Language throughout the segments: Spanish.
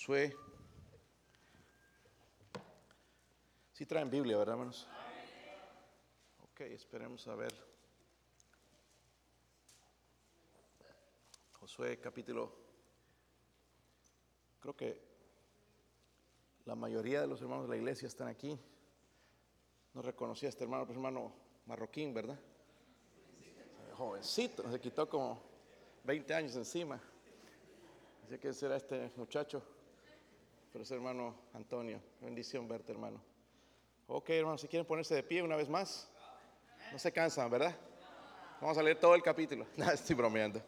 Josué. Si traen Biblia, ¿verdad, hermanos? Ok, esperemos a ver. Josué capítulo, creo que la mayoría de los hermanos de la iglesia están aquí. No reconocía a este hermano, pues hermano marroquín, ¿verdad? Jovencito, se quitó como 20 años encima. Así que será este muchacho, es hermano Antonio. Bendición verte, hermano. Ok, hermano, si quieren ponerse de pie una vez más, no se cansan, ¿verdad? Vamos a leer todo el capítulo. No, estoy bromeando.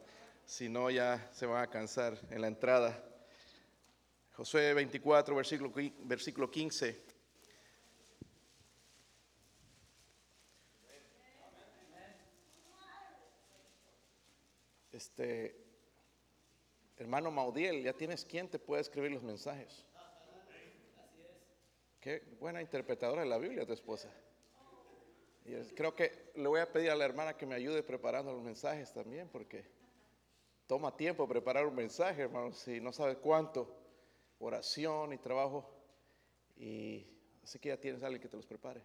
Si no, ya se van a cansar en la entrada. Josué 24, versículo, versículo 15. Este, hermano Maudiel, ya tienes quien te puede escribir los mensajes. Qué buena interpretadora de la Biblia tu esposa. Y creo que le voy a pedir a la hermana que me ayude preparando los mensajes también, porque toma tiempo preparar un mensaje, hermano, si no sabes cuánto, oración y trabajo. Y así que ya tienes a alguien que te los prepare.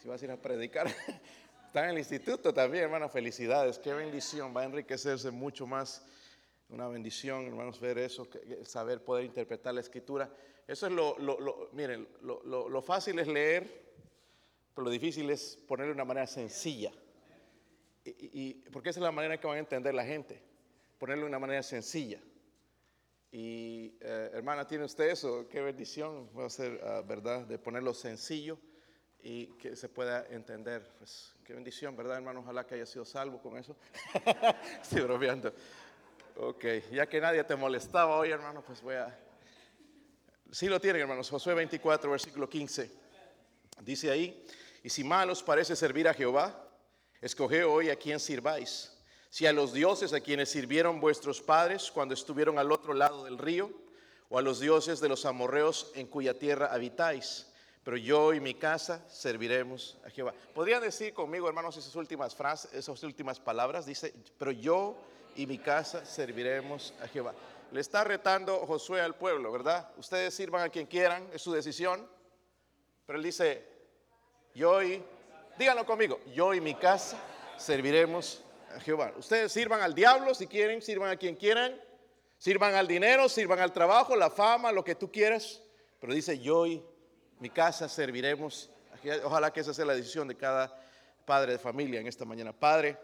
Si vas a ir a predicar, está en el instituto también, hermano, felicidades, qué bendición, va a enriquecerse mucho más. Una bendición, hermanos, ver eso, saber poder interpretar la escritura. Eso es lo, miren, lo, fácil es leer, pero lo difícil es ponerlo de una manera sencilla. Y, porque esa es la manera que van a entender la gente, ponerlo de una manera sencilla. Y eh, hermana, ¿tiene usted eso? Qué bendición, va a ah, verdad, de ponerlo sencillo y que se pueda entender. Pues qué bendición, ¿verdad, hermano? Ojalá que haya sido salvo con eso. Estoy bromeando. Ok, ya que nadie te molestaba hoy, hermano, pues voy a Sí lo tienen, hermanos. Josué 24, versículo 15. Dice ahí, y si mal os parece servir a Jehová, escoge hoy a quien sirváis. Si a los dioses a quienes sirvieron vuestros padres cuando estuvieron al otro lado del río, o a los dioses de los amorreos en cuya tierra habitáis. Pero yo y mi casa serviremos a Jehová. ¿Podrían decir conmigo, hermanos, esas últimas frases, esas últimas palabras? Dice, pero yo y mi casa serviremos a Jehová le está retando Josué al pueblo, ¿verdad? Ustedes sirvan a quien quieran, es su decisión. Pero él dice, yo y, díganlo conmigo, yo y mi casa serviremos a Jehová. Ustedes sirvan al diablo si quieren, sirvan a quien quieran, sirvan al dinero, sirvan al trabajo, la fama, lo que tú quieras. Pero dice, yo y mi casa serviremos. Ojalá que esa sea la decisión de cada padre de familia en esta mañana. Padre,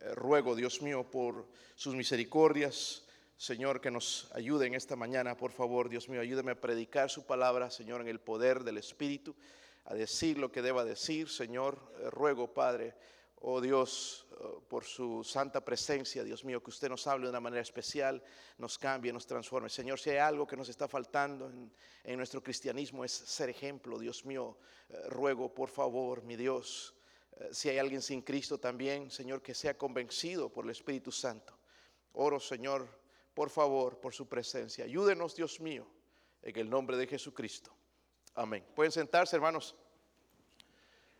eh, ruego, Dios mío, por sus misericordias Señor, que nos ayude en esta mañana, por favor, Dios mío, ayúdeme a predicar su palabra, Señor, en el poder del Espíritu, a decir lo que deba decir, Señor. Eh, ruego, Padre, oh Dios, oh, por su santa presencia, Dios mío, que usted nos hable de una manera especial, nos cambie, nos transforme. Señor, si hay algo que nos está faltando en, nuestro cristianismo es ser ejemplo, Dios mío. Eh, ruego, por favor, mi Dios, eh, si hay alguien sin Cristo también, Señor, que sea convencido por el Espíritu Santo. Oro, Señor por favor, por su presencia. Ayúdenos, Dios mío, en el nombre de Jesucristo. Amén. Pueden sentarse, hermanos.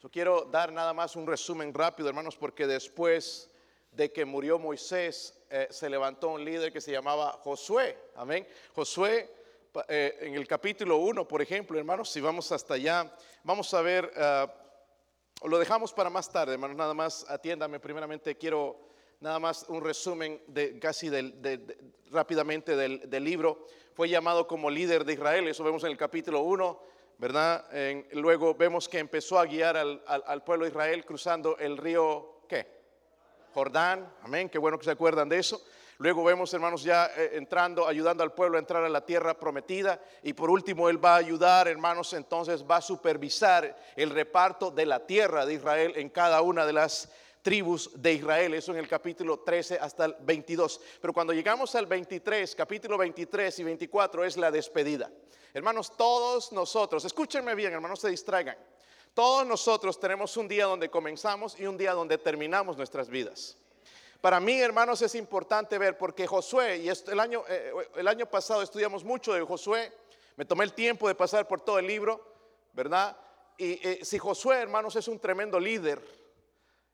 Yo quiero dar nada más un resumen rápido, hermanos, porque después de que murió Moisés, eh, se levantó un líder que se llamaba Josué. Amén. Josué, eh, en el capítulo 1, por ejemplo, hermanos, si vamos hasta allá, vamos a ver, uh, lo dejamos para más tarde, hermanos, nada más atiéndame. Primeramente quiero nada más un resumen de casi rápidamente del, libro. Fue llamado como líder de Israel, eso vemos en el capítulo 1, ¿verdad? luego vemos que empezó a guiar al, pueblo de Israel cruzando el río, ¿qué? Jordán, amén, qué bueno que se acuerdan de eso. Luego vemos, hermanos, ya eh, entrando, ayudando al pueblo a entrar a la tierra prometida. Y por último, Él va a ayudar, hermanos, entonces va a supervisar el reparto de la tierra de Israel en cada una de las tribus de Israel, eso en el capítulo 13 hasta el 22. Pero cuando llegamos al 23, capítulo 23 y 24 es la despedida. Hermanos, todos nosotros, escúchenme bien, hermanos, se distraigan. Todos nosotros tenemos un día donde comenzamos y un día donde terminamos nuestras vidas. Para mí, hermanos, es importante ver porque Josué, y el año, eh, el año pasado estudiamos mucho de Josué, me tomé el tiempo de pasar por todo el libro, ¿verdad? Y eh, si Josué, hermanos, es un tremendo líder,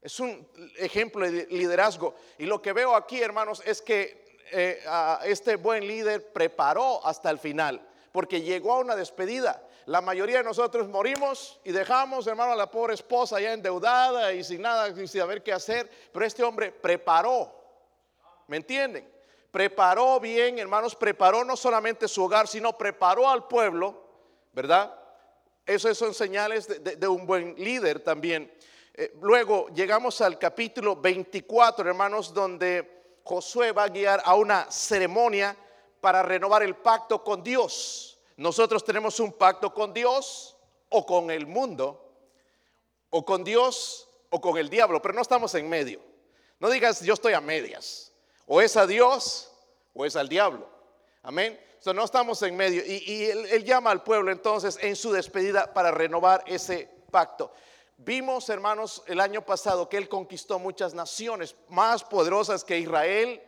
es un ejemplo de liderazgo. Y lo que veo aquí, hermanos, es que eh, este buen líder preparó hasta el final. porque llegó a una despedida. La mayoría de nosotros morimos y dejamos, hermano, a la pobre esposa ya endeudada y sin nada, sin saber qué hacer. Pero este hombre preparó, ¿me entienden? Preparó bien, hermanos, preparó no solamente su hogar, sino preparó al pueblo, ¿verdad? Eso son señales de, un buen líder también. Eh, luego llegamos al capítulo 24, hermanos, donde Josué va a guiar a una ceremonia para renovar el pacto con Dios. Nosotros tenemos un pacto con Dios o con el mundo, o con Dios o con el diablo, pero no estamos en medio. No digas yo estoy a medias. O es a Dios o es al diablo. Amén. Entonces no estamos en medio. Y, él, llama al pueblo entonces en su despedida para renovar ese pacto. Vimos, hermanos, el año pasado que él conquistó muchas naciones más poderosas que Israel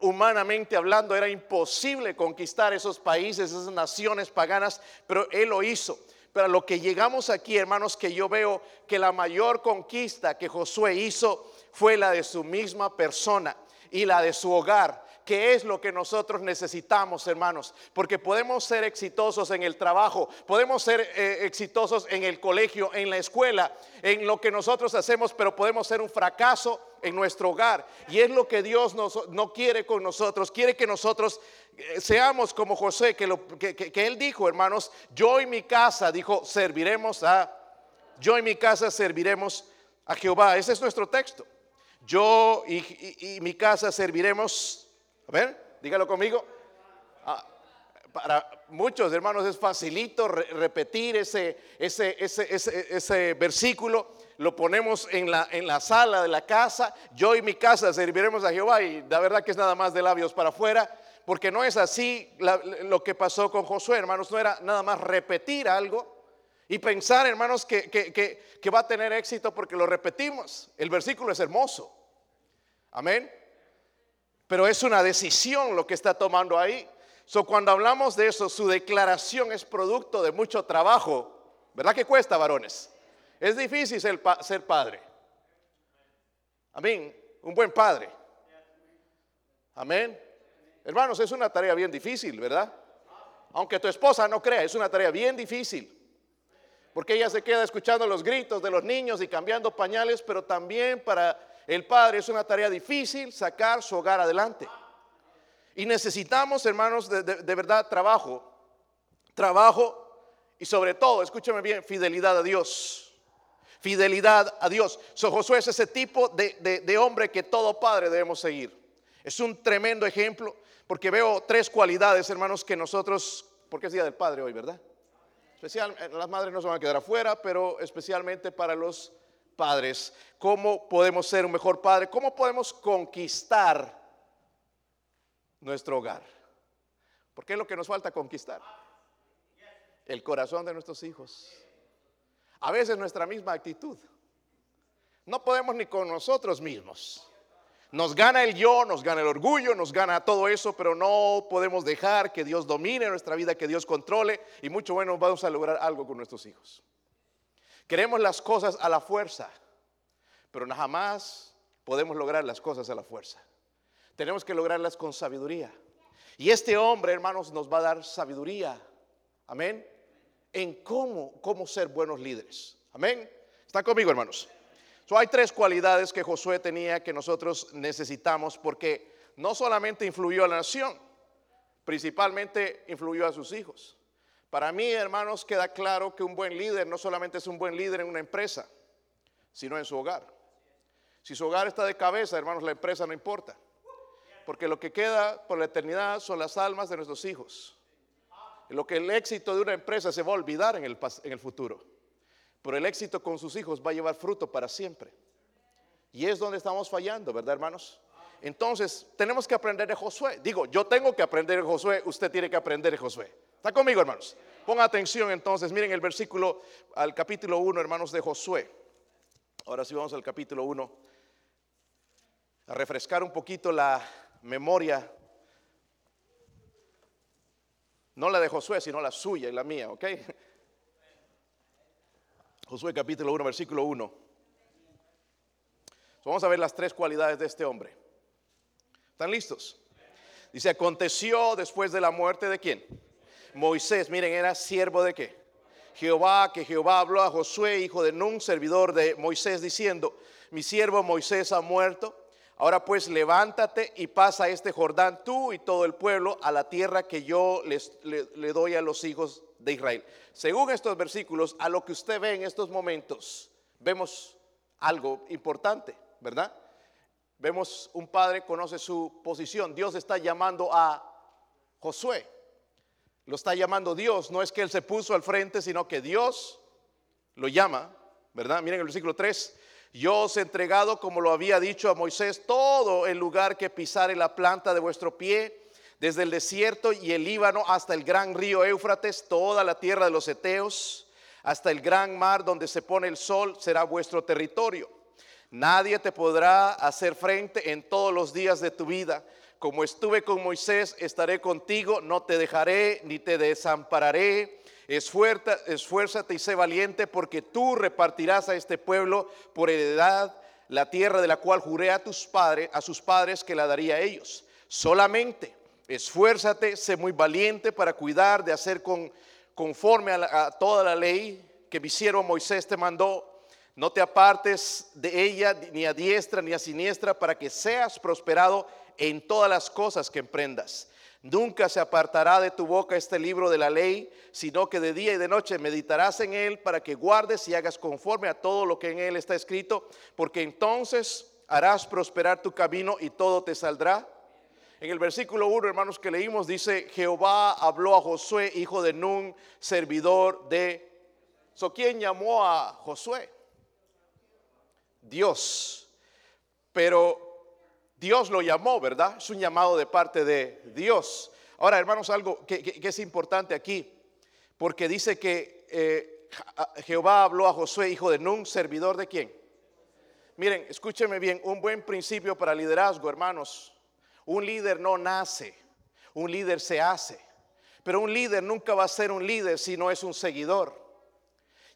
humanamente hablando, era imposible conquistar esos países, esas naciones paganas, pero Él lo hizo. Pero lo que llegamos aquí, hermanos, que yo veo que la mayor conquista que Josué hizo fue la de su misma persona y la de su hogar que es lo que nosotros necesitamos, hermanos, porque podemos ser exitosos en el trabajo, podemos ser eh, exitosos en el colegio, en la escuela, en lo que nosotros hacemos, pero podemos ser un fracaso en nuestro hogar. Y es lo que Dios no quiere con nosotros, quiere que nosotros eh, seamos como José, que, lo, que, él dijo, hermanos, yo y mi casa, dijo, serviremos a, yo y mi casa serviremos a Jehová. Ese es nuestro texto. Yo y mi casa serviremos dígalo conmigo. Ah, para muchos hermanos es facilito repetir ese, ese, ese, versículo. Lo ponemos en la, en la sala de la casa. Yo y mi casa serviremos a Jehová. Y la verdad que es nada más de labios para afuera. Porque no es así lo que pasó con Josué, hermanos. No era nada más repetir algo y pensar, hermanos, que, que, que va a tener éxito porque lo repetimos. El versículo es hermoso. Amén pero es una decisión lo que está tomando ahí. So, cuando hablamos de eso, su declaración es producto de mucho trabajo. ¿Verdad que cuesta, varones? Es difícil ser, ser padre. Amén. Un buen padre. Amén. Hermanos, es una tarea bien difícil, ¿verdad? Aunque tu esposa no crea, es una tarea bien difícil. Porque ella se queda escuchando los gritos de los niños y cambiando pañales, pero también para el padre es una tarea difícil sacar su hogar adelante. Y necesitamos, hermanos, de, verdad trabajo. Trabajo y sobre todo, escúchame bien, fidelidad a Dios. Fidelidad a Dios. So, Josué es ese tipo de, de hombre que todo padre debemos seguir. Es un tremendo ejemplo porque veo tres cualidades, hermanos, que nosotros, porque es Día del Padre hoy, ¿verdad? Especial, eh, las madres no se van a quedar afuera, pero especialmente para los padres, cómo podemos ser un mejor padre, cómo podemos conquistar nuestro hogar. Porque es lo que nos falta conquistar. El corazón de nuestros hijos. A veces nuestra misma actitud. No podemos ni con nosotros mismos. Nos gana el yo, nos gana el orgullo, nos gana todo eso, pero no podemos dejar que Dios domine nuestra vida, que Dios controle y mucho bueno vamos a lograr algo con nuestros hijos. Queremos las cosas a la fuerza, pero jamás podemos lograr las cosas a la fuerza. Tenemos que lograrlas con sabiduría. Y este hombre, hermanos, nos va a dar sabiduría. Amén. En cómo, cómo ser buenos líderes. Amén. ¿Están conmigo, hermanos? hay tres cualidades que Josué tenía que nosotros necesitamos porque no solamente influyó a la nación, principalmente influyó a sus hijos. Para mí, hermanos, queda claro que un buen líder no solamente es un buen líder en una empresa, sino en su hogar. Si su hogar está de cabeza, hermanos, la empresa no importa. Porque lo que queda por la eternidad son las almas de nuestros hijos. Lo que el éxito de una empresa se va a olvidar en el, en el futuro. Pero el éxito con sus hijos va a llevar fruto para siempre. Y es donde estamos fallando, ¿verdad, hermanos? Entonces, tenemos que aprender de Josué. Digo, yo tengo que aprender de Josué, usted tiene que aprender de Josué. ¿Está conmigo, hermanos? Ponga atención entonces, miren el versículo al capítulo 1, hermanos de Josué. Ahora sí vamos al capítulo 1. A refrescar un poquito la memoria. No la de Josué, sino la suya y la mía, ¿ok? Josué capítulo 1, versículo 1. Vamos a ver las tres cualidades de este hombre. ¿Están listos? Dice, aconteció después de la muerte de quién? Moisés, miren, era siervo de qué? Jehová, que Jehová habló a Josué, hijo de Nun, servidor de Moisés, diciendo, mi siervo Moisés ha muerto. Ahora pues levántate y pasa este Jordán tú y todo el pueblo a la tierra que yo les, le, doy a los hijos de Israel. Según estos versículos, a lo que usted ve en estos momentos, vemos algo importante, ¿verdad? Vemos un padre conoce su posición. Dios está llamando a Josué. Lo está llamando Dios. No es que él se puso al frente, sino que Dios lo llama, ¿verdad? Miren el versículo 3. Yo os he entregado, como lo había dicho a Moisés, todo el lugar que pisare la planta de vuestro pie, desde el desierto y el Líbano hasta el gran río Éufrates, toda la tierra de los Eteos, hasta el gran mar donde se pone el sol, será vuestro territorio. Nadie te podrá hacer frente en todos los días de tu vida. Como estuve con Moisés, estaré contigo, no te dejaré ni te desampararé esfuérzate y sé valiente porque tú repartirás a este pueblo por heredad la tierra de la cual juré a tus padres, a sus padres que la daría a ellos. Solamente esfuérzate, sé muy valiente para cuidar de hacer con, conforme a, a toda la ley que mi siervo Moisés te mandó. No te apartes de ella ni a diestra ni a siniestra para que seas prosperado en todas las cosas que emprendas. Nunca se apartará de tu boca este libro de la ley, sino que de día y de noche meditarás en él para que guardes y hagas conforme a todo lo que en él está escrito, porque entonces harás prosperar tu camino y todo te saldrá. En el versículo 1, hermanos, que leímos, dice, Jehová habló a Josué, hijo de Nun, servidor de... So, ¿Quién llamó a Josué? Dios. Pero Dios lo llamó, ¿verdad? Es un llamado de parte de Dios. Ahora, hermanos, algo que, es importante aquí, porque dice que eh, Jehová habló a Josué, hijo de Nun, servidor de quién. Miren, escúchenme bien, un buen principio para liderazgo, hermanos. Un líder no nace, un líder se hace. Pero un líder nunca va a ser un líder si no es un seguidor.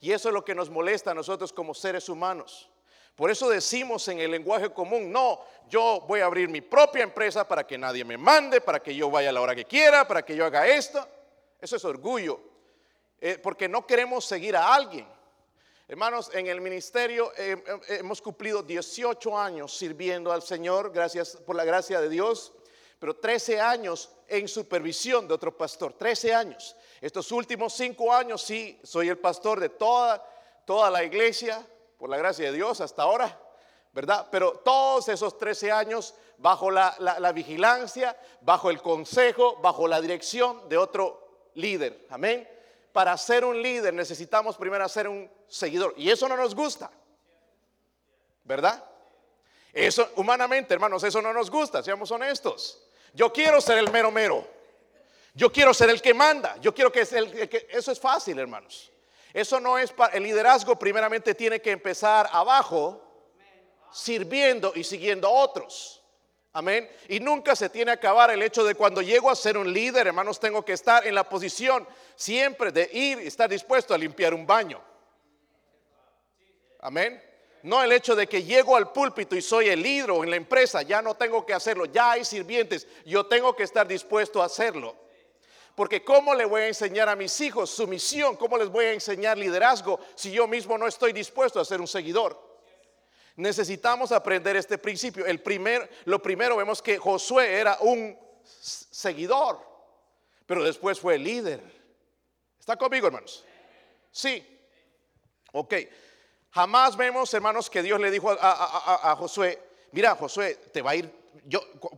Y eso es lo que nos molesta a nosotros como seres humanos. Por eso decimos en el lenguaje común, no, yo voy a abrir mi propia empresa para que nadie me mande, para que yo vaya a la hora que quiera, para que yo haga esto. Eso es orgullo, eh, porque no queremos seguir a alguien. Hermanos, en el ministerio eh, eh, hemos cumplido 18 años sirviendo al Señor, gracias por la gracia de Dios, pero 13 años en supervisión de otro pastor, 13 años. Estos últimos 5 años sí, soy el pastor de toda, toda la iglesia, por la gracia de Dios hasta ahora, ¿verdad? Pero todos esos 13 años bajo la, vigilancia, bajo el consejo, bajo la dirección de otro líder. Amén. Para ser un líder necesitamos primero ser un seguidor. Y eso no nos gusta. ¿Verdad? Eso, humanamente, hermanos, eso no nos gusta, seamos honestos. Yo quiero ser el mero mero. Yo quiero ser el que manda. Yo quiero que, el que eso es fácil, hermanos. Eso no es para el liderazgo, primeramente tiene que empezar abajo, sirviendo y siguiendo a otros. Amén. Y nunca se tiene que acabar el hecho de cuando llego a ser un líder, hermanos, tengo que estar en la posición siempre de ir y estar dispuesto a limpiar un baño. Amén. No el hecho de que llego al púlpito y soy el líder en la empresa, ya no tengo que hacerlo, ya hay sirvientes, yo tengo que estar dispuesto a hacerlo. Porque ¿cómo le voy a enseñar a mis hijos su misión? ¿Cómo les voy a enseñar liderazgo si yo mismo no estoy dispuesto a ser un seguidor? Necesitamos aprender este principio. El primer, lo primero vemos que Josué era un seguidor, pero después fue líder. ¿Está conmigo, hermanos? Sí. Ok. Jamás vemos, hermanos, que Dios le dijo a, a Josué, mira, Josué, te va a ir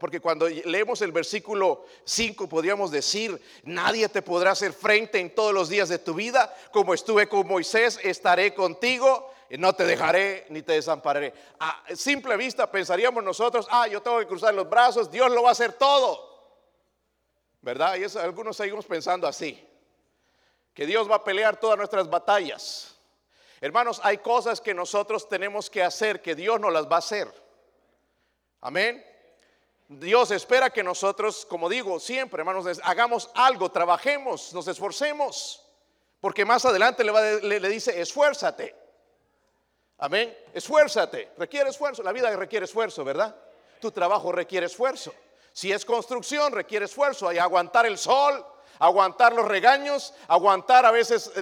porque cuando leemos el versículo 5 podríamos decir, nadie te podrá hacer frente en todos los días de tu vida, como estuve con Moisés, estaré contigo, no te dejaré ni te desampararé. A simple vista pensaríamos nosotros, ah, yo tengo que cruzar los brazos, Dios lo va a hacer todo. ¿Verdad? Y eso, algunos seguimos pensando así, que Dios va a pelear todas nuestras batallas. Hermanos, hay cosas que nosotros tenemos que hacer que Dios no las va a hacer. Amén. Dios espera que nosotros, como digo siempre, hermanos, hagamos algo, trabajemos, nos esforcemos. Porque más adelante le, le, dice, esfuérzate. Amén. Esfuérzate. Requiere esfuerzo. La vida requiere esfuerzo, ¿verdad? Tu trabajo requiere esfuerzo. Si es construcción, requiere esfuerzo. Hay aguantar el sol, aguantar los regaños, aguantar a veces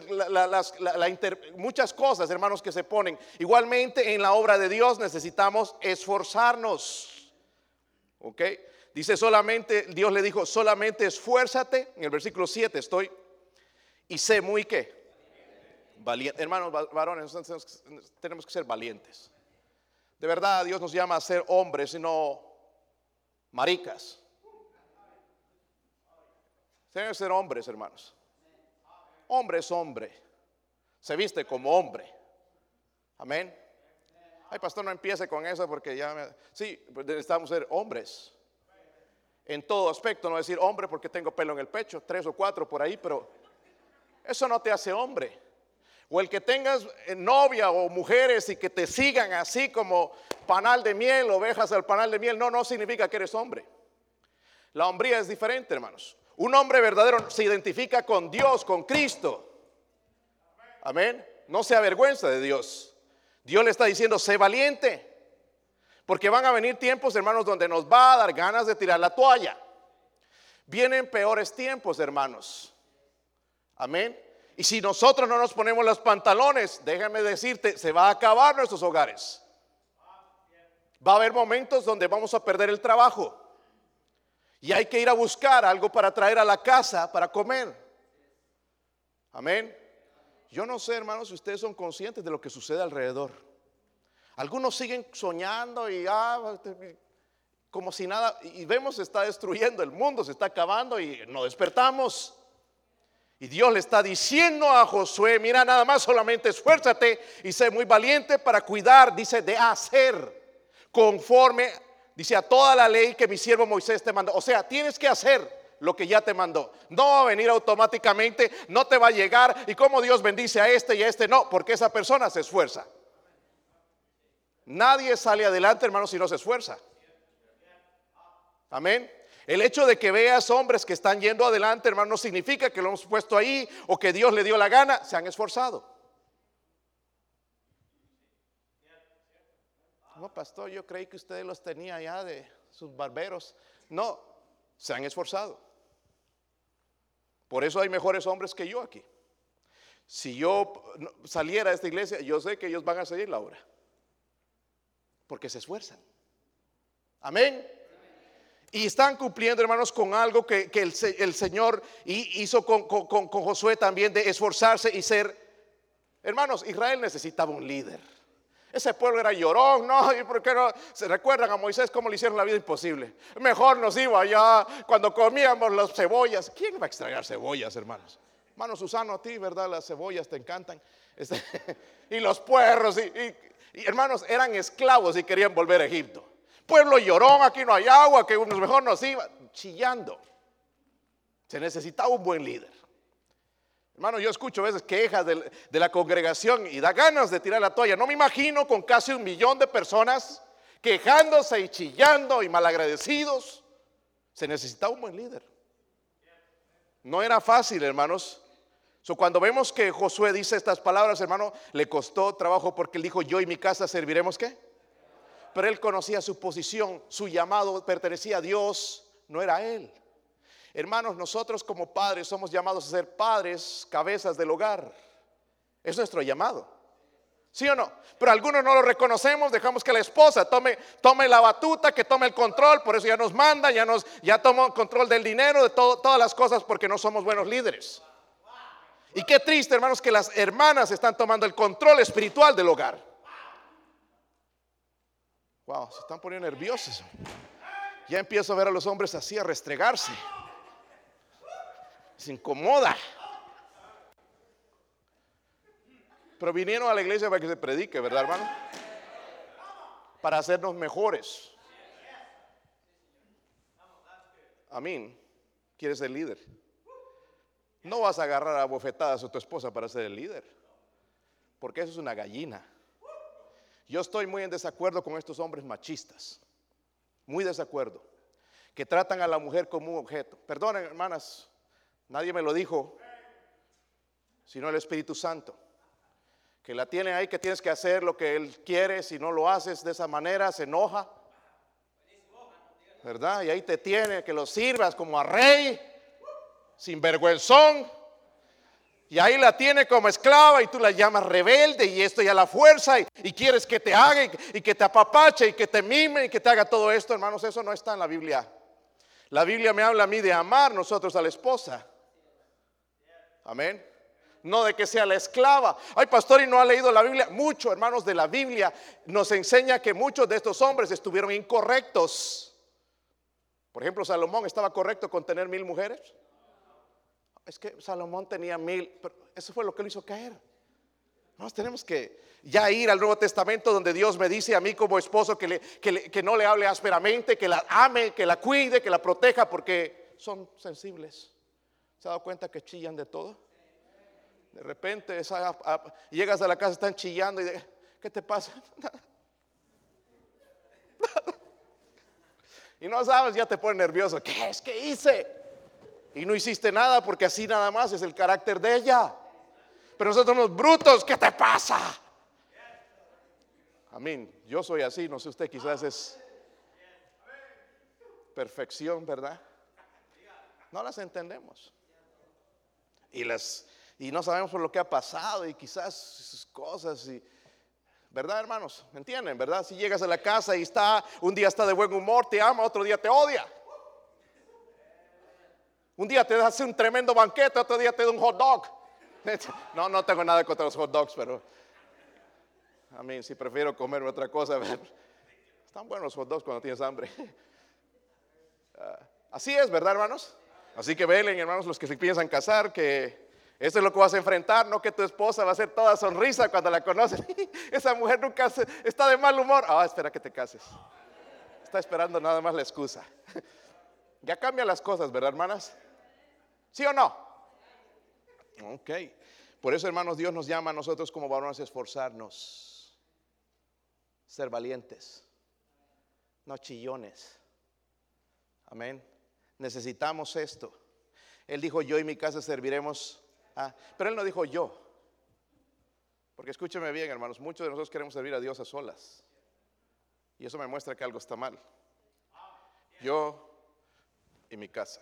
muchas cosas, hermanos, que se ponen. Igualmente en la obra de Dios necesitamos esforzarnos. ¿Ok? Dice solamente, Dios le dijo, solamente esfuérzate, en el versículo 7 estoy, y sé muy qué. Valiente. Hermanos varones, tenemos que ser valientes. De verdad, Dios nos llama a ser hombres y no maricas. Tienen que ser hombres, hermanos. Hombre es hombre. Se viste como hombre. Amén. Ay, pastor, no empiece con eso porque ya me... Sí, pues necesitamos ser hombres. En todo aspecto, no decir hombre porque tengo pelo en el pecho, tres o cuatro por ahí, pero eso no te hace hombre. O el que tengas eh, novia o mujeres y que te sigan así como panal de miel, ovejas al panal de miel, no, no significa que eres hombre. La hombría es diferente, hermanos. Un hombre verdadero se identifica con Dios, con Cristo. Amén. No se avergüenza de Dios. Dios le está diciendo, sé valiente. Porque van a venir tiempos, hermanos, donde nos va a dar ganas de tirar la toalla. Vienen peores tiempos, hermanos. Amén. Y si nosotros no nos ponemos los pantalones, déjame decirte, se va a acabar nuestros hogares. Va a haber momentos donde vamos a perder el trabajo. Y hay que ir a buscar algo para traer a la casa para comer. Amén. Yo no sé, hermanos, si ustedes son conscientes de lo que sucede alrededor. Algunos siguen soñando y ah, como si nada, y vemos se está destruyendo, el mundo se está acabando y no despertamos. Y Dios le está diciendo a Josué, mira nada más, solamente esfuérzate y sé muy valiente para cuidar, dice, de hacer conforme Dice a toda la ley que mi siervo Moisés te mandó. O sea, tienes que hacer lo que ya te mandó. No va a venir automáticamente, no te va a llegar. Y como Dios bendice a este y a este, no, porque esa persona se esfuerza. Nadie sale adelante, hermano, si no se esfuerza. Amén. El hecho de que veas hombres que están yendo adelante, hermano, no significa que lo hemos puesto ahí o que Dios le dio la gana, se han esforzado. No, pastor, yo creí que ustedes los tenía ya de sus barberos. No, se han esforzado. Por eso hay mejores hombres que yo aquí. Si yo saliera de esta iglesia, yo sé que ellos van a seguir la obra. Porque se esfuerzan. Amén. Y están cumpliendo, hermanos, con algo que, el, Señor hizo con, con Josué también de esforzarse y ser. Hermanos, Israel necesitaba un líder. Ese pueblo era llorón, ¿no? ¿Y por qué no? Se recuerdan a Moisés cómo le hicieron la vida imposible. Mejor nos iba allá cuando comíamos las cebollas. ¿Quién va a extraer cebollas, hermanos? Hermano Susano, a ti, ¿verdad? Las cebollas te encantan. Este, y los puerros. Y, hermanos, eran esclavos y querían volver a Egipto. Pueblo llorón, aquí no hay agua, que mejor nos iba. Chillando. Se necesitaba un buen líder. Hermano, yo escucho a veces quejas de, la congregación y da ganas de tirar la toalla. No me imagino con casi un millón de personas quejándose y chillando y malagradecidos. Se necesitaba un buen líder. No era fácil, hermanos. cuando vemos que Josué dice estas palabras, hermano, le costó trabajo porque él dijo, yo y mi casa serviremos qué. Pero él conocía su posición, su llamado pertenecía a Dios, no era él. Hermanos, nosotros como padres somos llamados a ser padres, cabezas del hogar. Es nuestro llamado. ¿Sí o no? Pero algunos no lo reconocemos, dejamos que la esposa tome, tome la batuta, que tome el control, por eso ya nos manda, ya nos ya toma control del dinero, de todas las cosas, porque no somos buenos líderes. Y qué triste, hermanos, que las hermanas están tomando el control espiritual del hogar. Wow, se están poniendo nerviosos. Ya empiezo a ver a los hombres así, a restregarse se incomoda. Pero vinieron a la iglesia para que se predique, ¿verdad, hermano? Para hacernos mejores. Amén. ¿Quieres ser líder? No vas a agarrar a bofetadas a tu esposa para ser el líder. Porque eso es una gallina. Yo estoy muy en desacuerdo con estos hombres machistas. Muy desacuerdo. Que tratan a la mujer como un objeto. Perdonen, hermanas, Nadie me lo dijo, sino el Espíritu Santo. Que la tiene ahí, que tienes que hacer lo que Él quiere. Si no lo haces de esa manera, se enoja. ¿Verdad? Y ahí te tiene, que lo sirvas como a rey. sinvergüenzón. Y ahí la tiene como esclava y tú la llamas rebelde y esto ya la fuerza y, quieres que te haga y, y, que te apapache y que te mime y que te haga todo esto, hermanos, eso no está en la Biblia. La Biblia me habla a mí de amar nosotros a la esposa. Amén. No de que sea la esclava. Ay, pastor, y no ha leído la Biblia. Muchos hermanos de la Biblia nos enseña que muchos de estos hombres estuvieron incorrectos. Por ejemplo, Salomón estaba correcto con tener mil mujeres. Es que Salomón tenía mil, pero eso fue lo que lo hizo caer. Nos tenemos que ya ir al Nuevo Testamento donde Dios me dice a mí como esposo que, que no le hable ásperamente, que la ame, que la cuide, que la proteja, porque son sensibles. ¿Se ha dado cuenta que chillan de todo? De repente llegas a la casa, están chillando y de, ¿qué te pasa? y no sabes, ya te pone nervioso. ¿Qué es que hice? Y no hiciste nada porque así nada más es el carácter de ella. Pero nosotros somos brutos, ¿qué te pasa? Amén. Yo soy así, no sé usted, quizás es perfección, ¿verdad? No las entendemos. Y las y no sabemos por lo que ha pasado y quizás sus cosas y ¿verdad, hermanos? ¿Entienden, verdad? Si llegas a la casa y está un día está de buen humor, te ama, otro día te odia. Un día te hace un tremendo banquete, otro día te da un hot dog. No, no tengo nada contra los hot dogs, pero a mí si prefiero comer otra cosa. Están buenos los hot dogs cuando tienes hambre. Ah, así es, ¿verdad, hermanos? Así que velen, hermanos, los que se piensan casar, que eso es lo que vas a enfrentar, no que tu esposa va a ser toda sonrisa cuando la conoces. Esa mujer nunca está de mal humor. Ah, espera que te cases. Está esperando nada más la excusa. Ya cambian las cosas, ¿verdad, hermanas? ¿Sí o no? Ok. Por eso, hermanos, Dios nos llama a nosotros como varones a esforzarnos, ser valientes, no chillones. Amén. Necesitamos esto. Él dijo, yo y mi casa serviremos. Ah, pero él no dijo yo. Porque escúcheme bien, hermanos, muchos de nosotros queremos servir a Dios a solas. Y eso me muestra que algo está mal. Yo y mi casa.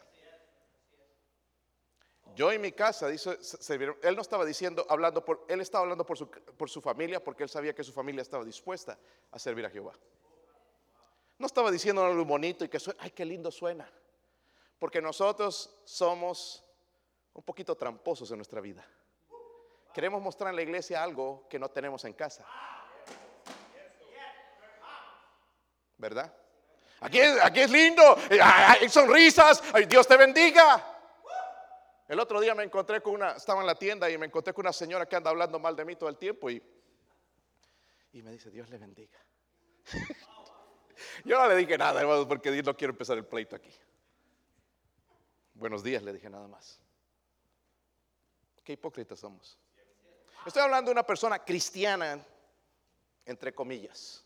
Yo y mi casa, dice, él no estaba diciendo, hablando por, él estaba hablando por su, por su familia porque él sabía que su familia estaba dispuesta a servir a Jehová. No estaba diciendo algo bonito y que ay, qué lindo suena. Porque nosotros somos un poquito tramposos en nuestra vida. Queremos mostrar en la iglesia algo que no tenemos en casa. ¿Verdad? Aquí, aquí es lindo, hay sonrisas, Dios te bendiga. El otro día me encontré con una, estaba en la tienda y me encontré con una señora que anda hablando mal de mí todo el tiempo y, y me dice, Dios le bendiga. Yo no le dije nada, hermano, porque no quiero empezar el pleito aquí. Buenos días, le dije nada más. Qué hipócritas somos. Estoy hablando de una persona cristiana, entre comillas.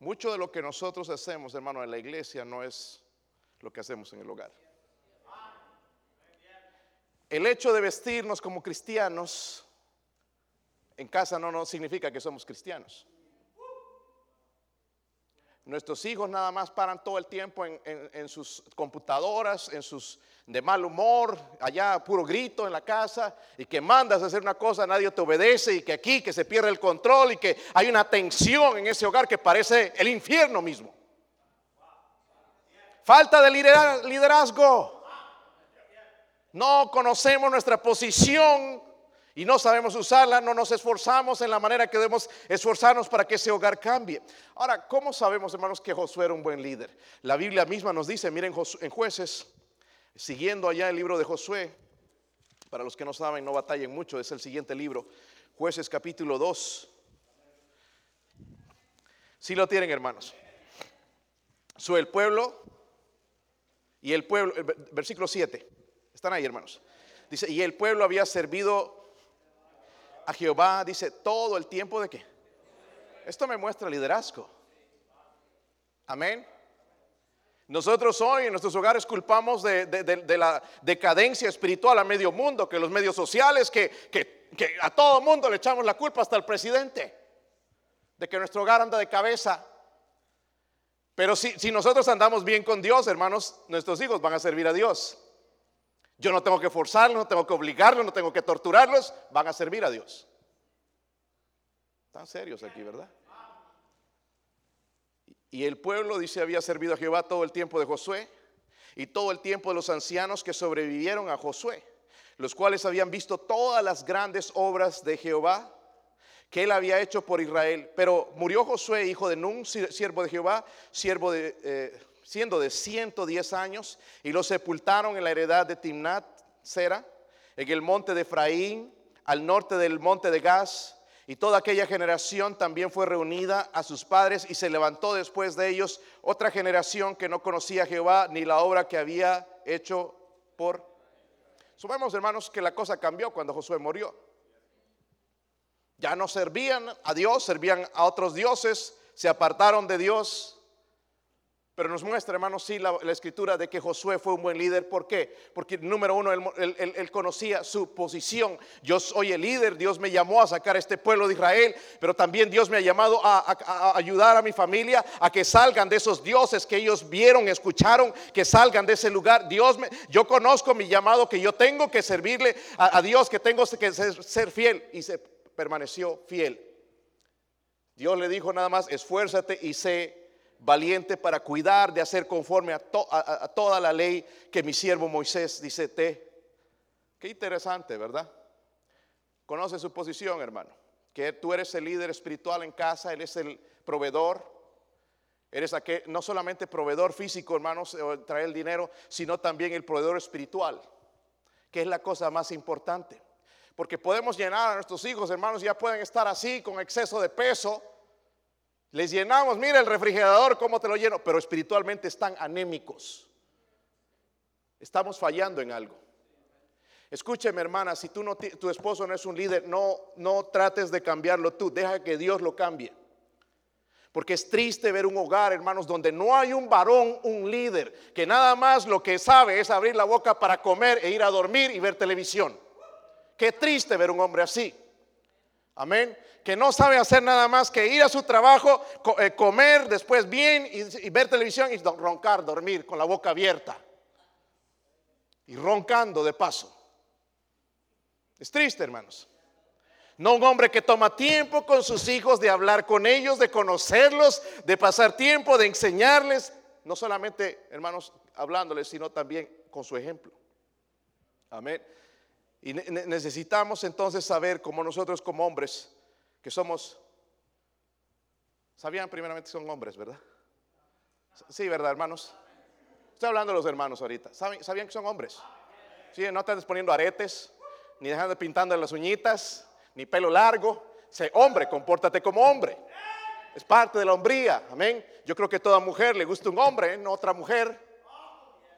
Mucho de lo que nosotros hacemos, hermano, en la iglesia no es lo que hacemos en el hogar. El hecho de vestirnos como cristianos en casa no, no significa que somos cristianos. Nuestros hijos nada más paran todo el tiempo en, sus computadoras, en sus de mal humor, allá puro grito en la casa, y que mandas a hacer una cosa, nadie te obedece, y que aquí que se pierde el control, y que hay una tensión en ese hogar que parece el infierno mismo. Falta de liderazgo. No conocemos nuestra posición y no sabemos usarla, no nos esforzamos en la manera que debemos esforzarnos para que ese hogar cambie. Ahora, ¿cómo sabemos, hermanos, que Josué era un buen líder? La Biblia misma nos dice, miren en jueces, siguiendo allá el libro de Josué, para los que no saben, no batallen mucho, es el siguiente libro, jueces capítulo 2. Si lo tienen, hermanos. Soy el pueblo y el pueblo, versículo 7. Están ahí, hermanos. Dice, y el pueblo había servido a Jehová, dice, todo el tiempo de qué. Esto me muestra liderazgo. Amén. Nosotros hoy en nuestros hogares culpamos de, la decadencia espiritual a medio mundo, que los medios sociales, que, que, que a todo mundo le echamos la culpa, hasta al presidente, de que nuestro hogar anda de cabeza. Pero si, si nosotros andamos bien con Dios, hermanos, nuestros hijos van a servir a Dios. Yo no tengo que forzarlos, no tengo que obligarlos, no tengo que torturarlos, van a servir a Dios. Están serios aquí, ¿verdad? Y el pueblo, dice, había servido a Jehová todo el tiempo de Josué y todo el tiempo de los ancianos que sobrevivieron a Josué, los cuales habían visto todas las grandes obras de Jehová que él había hecho por Israel. Pero murió Josué, hijo de Nun, siervo de Jehová, siervo de, eh, siendo de 110 años, y lo sepultaron en la heredad de Timnat, Sera, en el monte de Efraín, al norte del monte de Gaz, y toda aquella generación también fue reunida a sus padres y se levantó después de ellos otra generación que no conocía a Jehová ni la obra que había hecho por... Supongamos, hermanos, que la cosa cambió cuando Josué murió. Ya no servían a Dios, servían a otros dioses, se apartaron de Dios pero nos muestra, hermanos, sí, la, escritura de que Josué fue un buen líder. ¿Por qué? Porque, número uno, él, conocía su posición. Yo soy el líder, Dios me llamó a sacar a este pueblo de Israel, pero también Dios me ha llamado a, ayudar a mi familia a que salgan de esos dioses que ellos vieron, escucharon, que salgan de ese lugar. Dios, me, yo conozco mi llamado, que yo tengo que servirle a, Dios, que tengo que ser, ser fiel. Y se permaneció fiel. Dios le dijo nada más, esfuérzate y sé valiente para cuidar de hacer conforme a, toda la ley que mi siervo Moisés dice te. Qué interesante, ¿verdad? Conoce su posición, hermano. Que tú eres el líder espiritual en casa, Él es el proveedor. Eres aquel, no solamente proveedor físico, hermanos, traer el dinero, sino también el proveedor espiritual, que es la cosa más importante. Porque podemos llenar a nuestros hijos, hermanos, ya pueden estar así con exceso de peso les llenamos, mira el refrigerador, cómo te lo lleno, pero espiritualmente están anémicos. Estamos fallando en algo. Escúcheme, hermana, si tú no, tu esposo no es un líder, no, no trates de cambiarlo tú, deja que Dios lo cambie. Porque es triste ver un hogar, hermanos, donde no hay un varón, un líder, que nada más lo que sabe es abrir la boca para comer e ir a dormir y ver televisión. Qué triste ver un hombre así. Amén que no sabe hacer nada más que ir a su trabajo, eh, comer después bien y, ver televisión y roncar, dormir con la boca abierta. Y roncando de paso. Es triste, hermanos. No un hombre que toma tiempo con sus hijos de hablar con ellos, de conocerlos, de pasar tiempo, de enseñarles, no solamente, hermanos, hablándoles, sino también con su ejemplo. Amén. Y necesitamos entonces saber, como nosotros como hombres, que somos, sabían primeramente son hombres, ¿verdad? Sí, ¿verdad, hermanos? Estoy hablando de los hermanos ahorita. ¿Sabían que son hombres? Sí, no están poniendo aretes, ni dejando pintando las uñitas, ni pelo largo. Sé hombre, compórtate como hombre. Es parte de la hombría, amén. Yo creo que toda mujer le gusta un hombre, ¿eh? no otra mujer.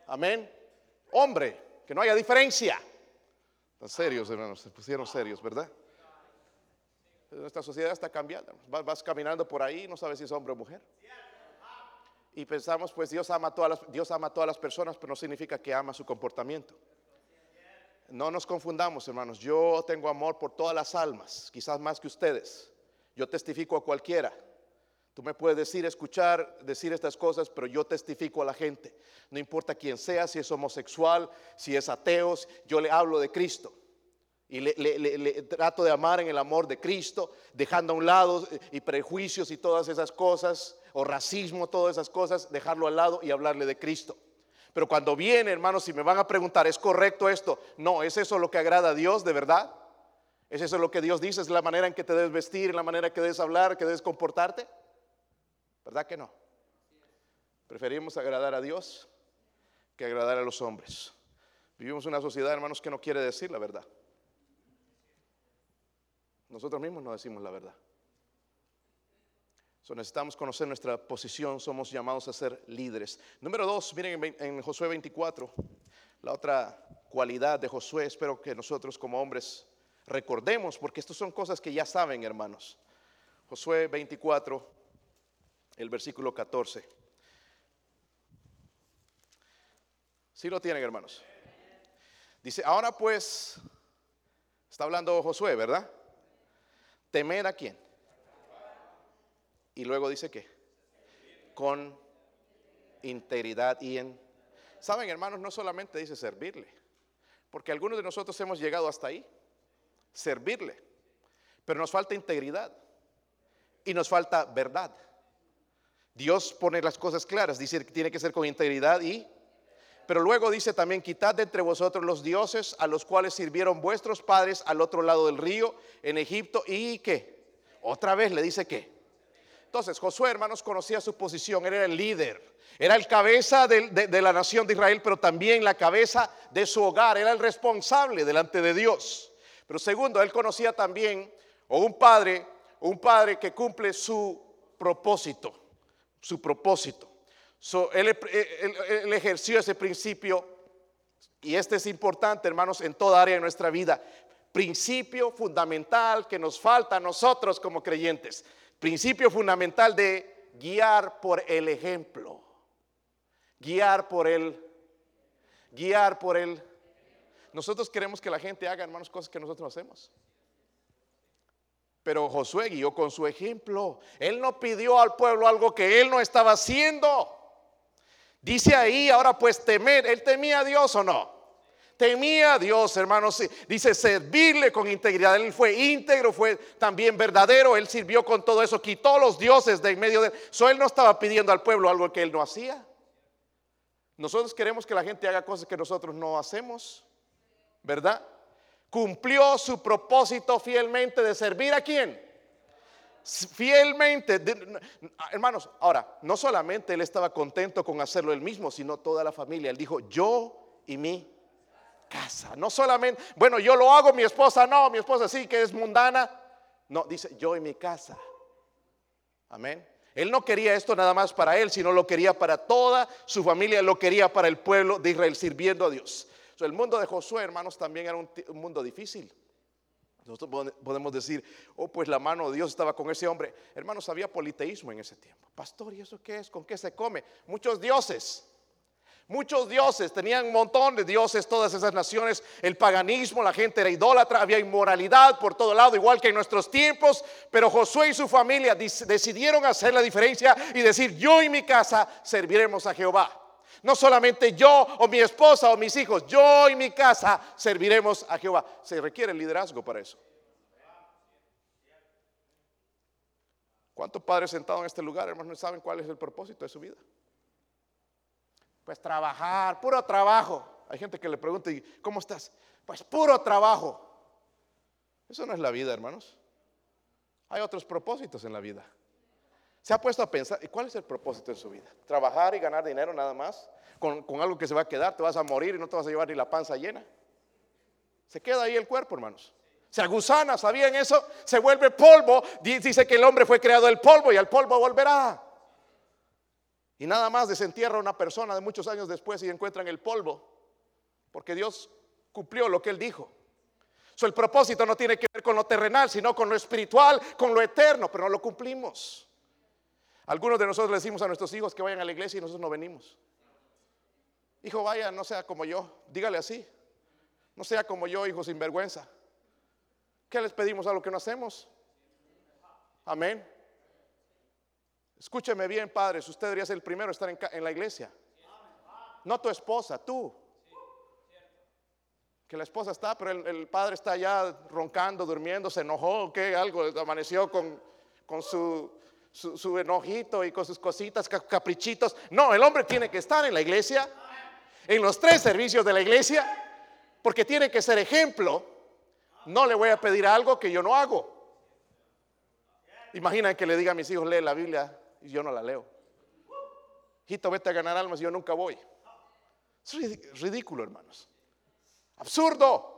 Amén. Hombre, que no haya diferencia. Están serios, hermanos, se pusieron serios, ¿verdad? Nuestra sociedad está cambiando. Vas, caminando por ahí, no sabes si es hombre o mujer. Y pensamos, pues Dios ama, a todas las, Dios ama a todas las personas, pero no significa que ama su comportamiento. No nos confundamos, hermanos. Yo tengo amor por todas las almas, quizás más que ustedes. Yo testifico a cualquiera. Tú me puedes decir, escuchar, decir estas cosas, pero yo testifico a la gente. No importa quién sea, si es homosexual, si es ateo, yo le hablo de Cristo. Y le, trato de amar en el amor de Cristo, dejando a un lado eh, y prejuicios y todas esas cosas, o racismo, todas esas cosas, dejarlo al lado y hablarle de Cristo. Pero cuando viene, hermanos, si me van a preguntar, ¿es correcto esto? No, ¿es eso lo que agrada a Dios de verdad? ¿Es eso lo que Dios dice? ¿Es la manera en que te debes vestir, la manera que debes hablar, que debes comportarte? ¿Verdad que no? Preferimos agradar a Dios que agradar a los hombres. Vivimos una sociedad, hermanos, que no quiere decir la verdad. Nosotros mismos no decimos la verdad. necesitamos conocer nuestra posición, somos llamados a ser líderes. Número dos, miren en, en Josué 24, la otra cualidad de Josué, espero que nosotros como hombres recordemos, porque estas son cosas que ya saben, hermanos. Josué 24, el versículo 14. Si lo tienen, hermanos. Dice, ahora pues, está hablando Josué, ¿verdad? temer a quién. Y luego dice que con integridad y en... Saben, hermanos, no solamente dice servirle, porque algunos de nosotros hemos llegado hasta ahí, servirle, pero nos falta integridad y nos falta verdad. Dios pone las cosas claras, dice que tiene que ser con integridad y... Pero luego dice también, quitad de entre vosotros los dioses a los cuales sirvieron vuestros padres al otro lado del río, en Egipto, y qué. Otra vez le dice que. Entonces, Josué, hermanos, conocía su posición, él era el líder, era el cabeza de, de la nación de Israel, pero también la cabeza de su hogar, era el responsable delante de Dios. Pero segundo, él conocía también, o un padre, un padre que cumple su propósito su propósito. él, ejerció ese principio y este es importante, hermanos, en toda área de nuestra vida. Principio fundamental que nos falta a nosotros como creyentes. Principio fundamental de guiar por el ejemplo. Guiar por el, guiar por el. Nosotros queremos que la gente haga, hermanos, cosas que nosotros hacemos. Pero Josué guió con su ejemplo. Él no pidió al pueblo algo que él no estaba haciendo. Dice ahí, ahora pues temer, él temía a Dios o no. Temía a Dios, hermanos. Dice servirle con integridad. Él fue íntegro, fue también verdadero. Él sirvió con todo eso, quitó los dioses de en medio de él. Él no estaba pidiendo al pueblo algo que él no hacía. Nosotros queremos que la gente haga cosas que nosotros no hacemos, ¿verdad? Cumplió su propósito fielmente de servir a quién? Fielmente. hermanos, ahora, no solamente él estaba contento con hacerlo él mismo, sino toda la familia. Él dijo, yo y mi casa. No solamente, bueno, yo lo hago, mi esposa no, mi esposa sí, que es mundana. No, dice, yo y mi casa. Amén. Él no quería esto nada más para él, sino lo quería para toda su familia, lo quería para el pueblo de Israel, sirviendo a Dios el mundo de Josué, hermanos, también era un, mundo difícil. Nosotros podemos decir, oh, pues la mano de Dios estaba con ese hombre. Hermanos, había politeísmo en ese tiempo. Pastor, ¿y eso qué es? ¿Con qué se come? Muchos dioses. Muchos dioses, tenían un montón de dioses todas esas naciones, el paganismo, la gente era idólatra, había inmoralidad por todo lado, igual que en nuestros tiempos, pero Josué y su familia decidieron hacer la diferencia y decir, yo y mi casa serviremos a Jehová. No solamente yo o mi esposa o mis hijos, yo y mi casa serviremos a Jehová. Se requiere liderazgo para eso. ¿Cuántos padres sentados en este lugar, hermanos, no saben cuál es el propósito de su vida? Pues trabajar, puro trabajo. Hay gente que le pregunta, ¿cómo estás? Pues puro trabajo. Eso no es la vida, hermanos. Hay otros propósitos en la vida. ¿Se ha puesto a pensar, ¿y cuál es el propósito en su vida? ¿Trabajar y ganar dinero nada más? Con, algo que se va a quedar, te vas a morir y no te vas a llevar ni la panza llena. Se queda ahí el cuerpo, hermanos. Se agusana, ¿sabían eso? Se vuelve polvo. Dice que el hombre fue creado del polvo y al polvo volverá. Y nada más desentierra a una persona de muchos años después y encuentran el polvo. Porque Dios cumplió lo que él dijo. So, el propósito no tiene que ver con lo terrenal, sino con lo espiritual, con lo eterno, pero no lo cumplimos. Algunos de nosotros le decimos a nuestros hijos que vayan a la iglesia y nosotros no venimos. Hijo, vaya, no sea como yo. Dígale así. No sea como yo, hijo sin vergüenza. ¿Qué les pedimos a lo que no hacemos? Amén. Escúcheme bien, padres. Usted debería ser el primero a estar en, la iglesia. No tu esposa, tú. Que la esposa está, pero el, padre está allá roncando, durmiendo, se enojó, que algo, amaneció con, con su su, enojito y con sus cositas, caprichitos. No, el hombre tiene que estar en la iglesia, en los tres servicios de la iglesia, porque tiene que ser ejemplo. No le voy a pedir algo que yo no hago. Imagina que le diga a mis hijos, lee la Biblia y yo no la leo. Hijito, vete a ganar almas y yo nunca voy. Es ridículo, hermanos. Absurdo.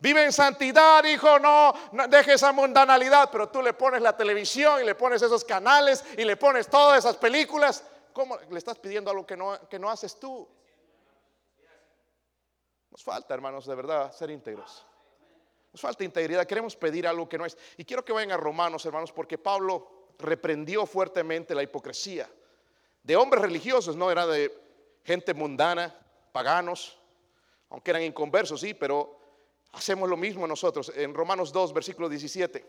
Vive en santidad, hijo, no, no deje esa mundanalidad, pero tú le pones la televisión y le pones esos canales y le pones todas esas películas. ¿Cómo le estás pidiendo algo que no, que no haces tú? Nos falta, hermanos, de verdad, ser íntegros. Nos falta integridad, queremos pedir algo que no es. Y quiero que vayan a Romanos, hermanos, porque Pablo reprendió fuertemente la hipocresía de hombres religiosos, no era de gente mundana, paganos, aunque eran inconversos, sí, pero Hacemos lo mismo nosotros en Romanos 2, versículo 17.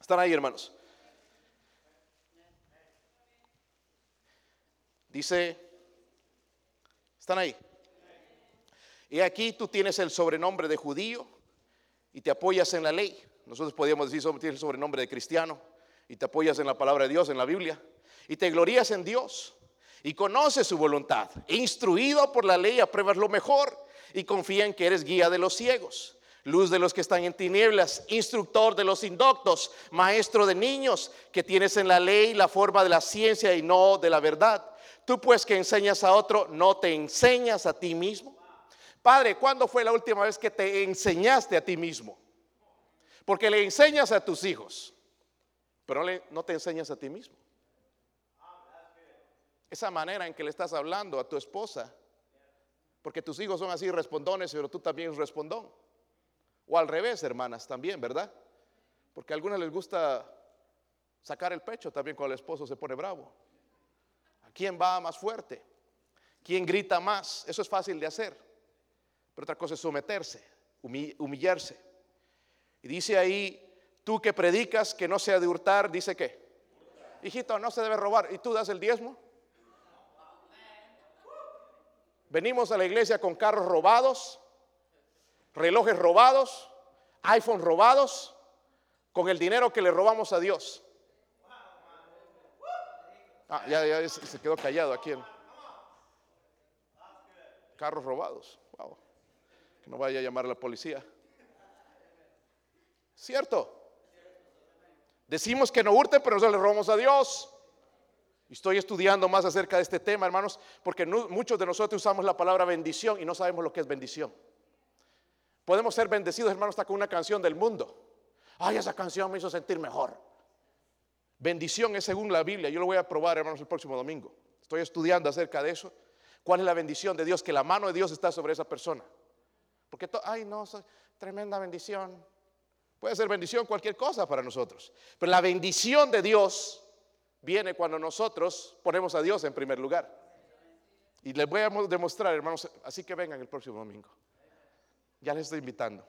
Están ahí, hermanos. Dice, ¿Están ahí? Y aquí tú tienes el sobrenombre de judío y te apoyas en la ley. Nosotros podríamos decir, tienes el sobrenombre de cristiano y te apoyas en la palabra de Dios, en la Biblia. Y te glorías en Dios y conoces su voluntad. Instruido por la ley, apruebas lo mejor y confía en que eres guía de los ciegos luz de los que están en tinieblas, instructor de los indoctos, maestro de niños, que tienes en la ley la forma de la ciencia y no de la verdad. Tú pues que enseñas a otro, no te enseñas a ti mismo. Padre, ¿cuándo fue la última vez que te enseñaste a ti mismo? Porque le enseñas a tus hijos, pero no te enseñas a ti mismo. Esa manera en que le estás hablando a tu esposa, porque tus hijos son así respondones, pero tú también respondón. O al revés, hermanas, también, ¿verdad? Porque a algunas les gusta sacar el pecho también cuando el esposo se pone bravo. ¿A quién va más fuerte? ¿Quién grita más? Eso es fácil de hacer. Pero otra cosa es someterse, humillarse. Y dice ahí, tú que predicas que no sea de hurtar, dice que, hijito, no se debe robar. ¿Y tú das el diezmo? Venimos a la iglesia con carros robados, relojes robados, iPhone robados, con el dinero que le robamos a Dios. Ah, ya, ya se quedó callado aquí. Carros robados. Que no vaya a llamar a la policía. ¿Cierto? Decimos que no hurten, pero nosotros le robamos a Dios. Estoy estudiando más acerca de este tema, hermanos, porque muchos de nosotros usamos la palabra bendición y no sabemos lo que es bendición. Podemos ser bendecidos, hermanos, hasta con una canción del mundo. Ay, esa canción me hizo sentir mejor. Bendición es según la Biblia. Yo lo voy a probar, hermanos, el próximo domingo. Estoy estudiando acerca de eso. ¿Cuál es la bendición de Dios? Que la mano de Dios está sobre esa persona. Porque, ay, no, tremenda bendición. Puede ser bendición cualquier cosa para nosotros. Pero la bendición de Dios viene cuando nosotros ponemos a Dios en primer lugar. Y les voy a demostrar, hermanos, así que vengan el próximo domingo. Ya les estoy invitando.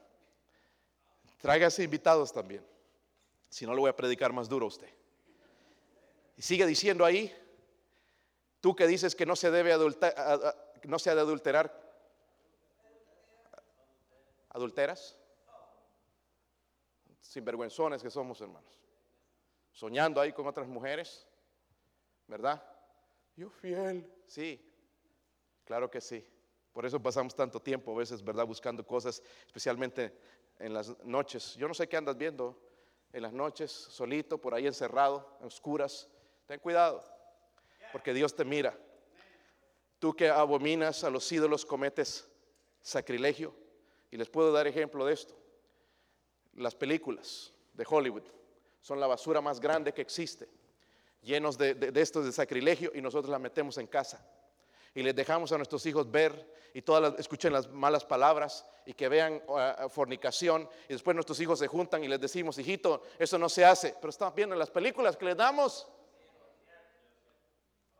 Tráigase invitados también. Si no, le voy a predicar más duro a usted. Y sigue diciendo ahí, tú que dices que no se debe adulterar, no se ha de adulterar, adulteras, sinvergüenzones que somos hermanos, soñando ahí con otras mujeres, ¿verdad? Yo fiel, sí, claro que sí. Por eso pasamos tanto tiempo a veces, ¿verdad? Buscando cosas, especialmente en las noches. Yo no sé qué andas viendo en las noches, solito, por ahí encerrado, en oscuras. Ten cuidado, porque Dios te mira. Tú que abominas a los ídolos cometes sacrilegio. Y les puedo dar ejemplo de esto. Las películas de Hollywood son la basura más grande que existe, llenos de, de, de estos de sacrilegio y nosotros la metemos en casa y les dejamos a nuestros hijos ver y todas escuchen las malas palabras y que vean uh, fornicación y después nuestros hijos se juntan y les decimos, hijito, eso no se hace, pero están viendo en las películas que les damos.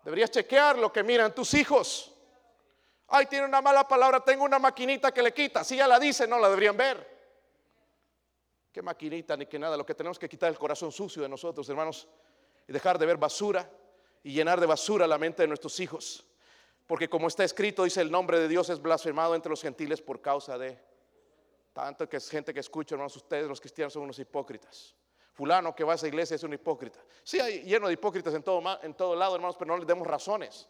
Deberías chequear lo que miran tus hijos. Ay, tiene una mala palabra, tengo una maquinita que le quita. Si ya la dice, no la deberían ver. ¿Qué maquinita ni qué nada? Lo que tenemos que quitar el corazón sucio de nosotros, hermanos, y dejar de ver basura y llenar de basura la mente de nuestros hijos. Porque como está escrito, dice el nombre de Dios es blasfemado entre los gentiles por causa de tanto que es gente que escucha, hermanos, ustedes los cristianos son unos hipócritas. Fulano que va a esa iglesia es un hipócrita. Sí, hay lleno de hipócritas en todo, en todo lado, hermanos, pero no les demos razones.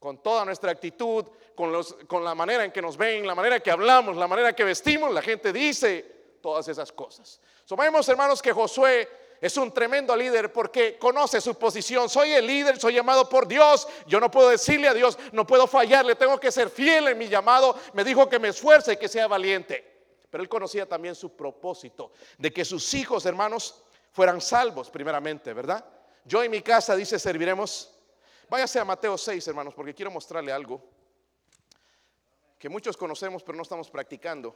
Con toda nuestra actitud, con, los, con la manera en que nos ven, la manera que hablamos, la manera que vestimos, la gente dice todas esas cosas. Sabemos, hermanos, que Josué es un tremendo líder porque conoce su posición. Soy el líder, soy llamado por Dios. Yo no puedo decirle a Dios, no puedo fallarle, tengo que ser fiel en mi llamado. Me dijo que me esfuerce y que sea valiente. Pero él conocía también su propósito de que sus hijos, hermanos, fueran salvos primeramente, ¿verdad? Yo en mi casa, dice, serviremos. Váyase a Mateo 6, hermanos, porque quiero mostrarle algo que muchos conocemos pero no estamos practicando.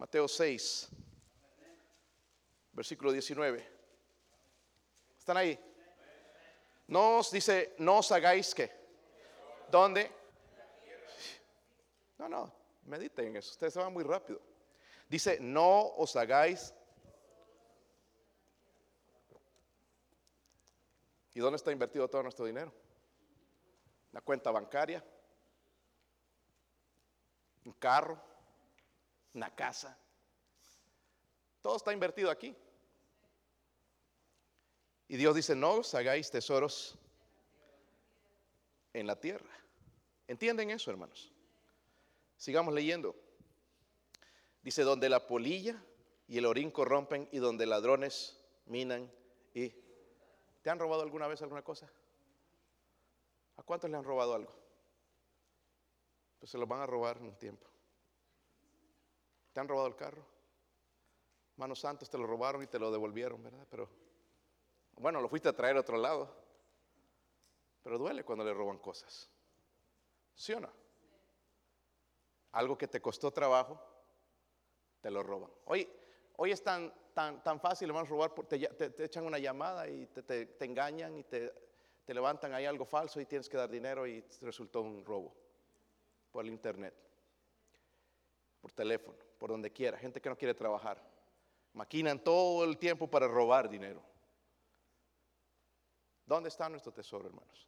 Mateo 6 versículo 19. ¿Están ahí? No os dice, no os hagáis que. ¿Dónde? No, no, mediten en eso. Ustedes se van muy rápido. Dice, no os hagáis. ¿Y dónde está invertido todo nuestro dinero? una cuenta bancaria, un carro, una casa. Todo está invertido aquí. Y Dios dice, no os hagáis tesoros en la tierra. ¿Entienden eso, hermanos? Sigamos leyendo. Dice, donde la polilla y el orín corrompen y donde ladrones minan y... ¿Te han robado alguna vez alguna cosa? ¿A cuántos le han robado algo? Pues se lo van a robar en un tiempo. ¿Te han robado el carro? Manos santos te lo robaron y te lo devolvieron, ¿verdad? Pero bueno, lo fuiste a traer a otro lado. Pero duele cuando le roban cosas. ¿Sí o no? Algo que te costó trabajo, te lo roban. Hoy, hoy es tan, tan, tan fácil, a robar, te, te, echan una llamada y te, te engañan y te, levantan ahí algo falso y tienes que dar dinero y resultó un robo por el internet, por teléfono, por donde quiera, gente que no quiere trabajar. Maquinan todo el tiempo para robar dinero. ¿Dónde está nuestro tesoro, hermanos?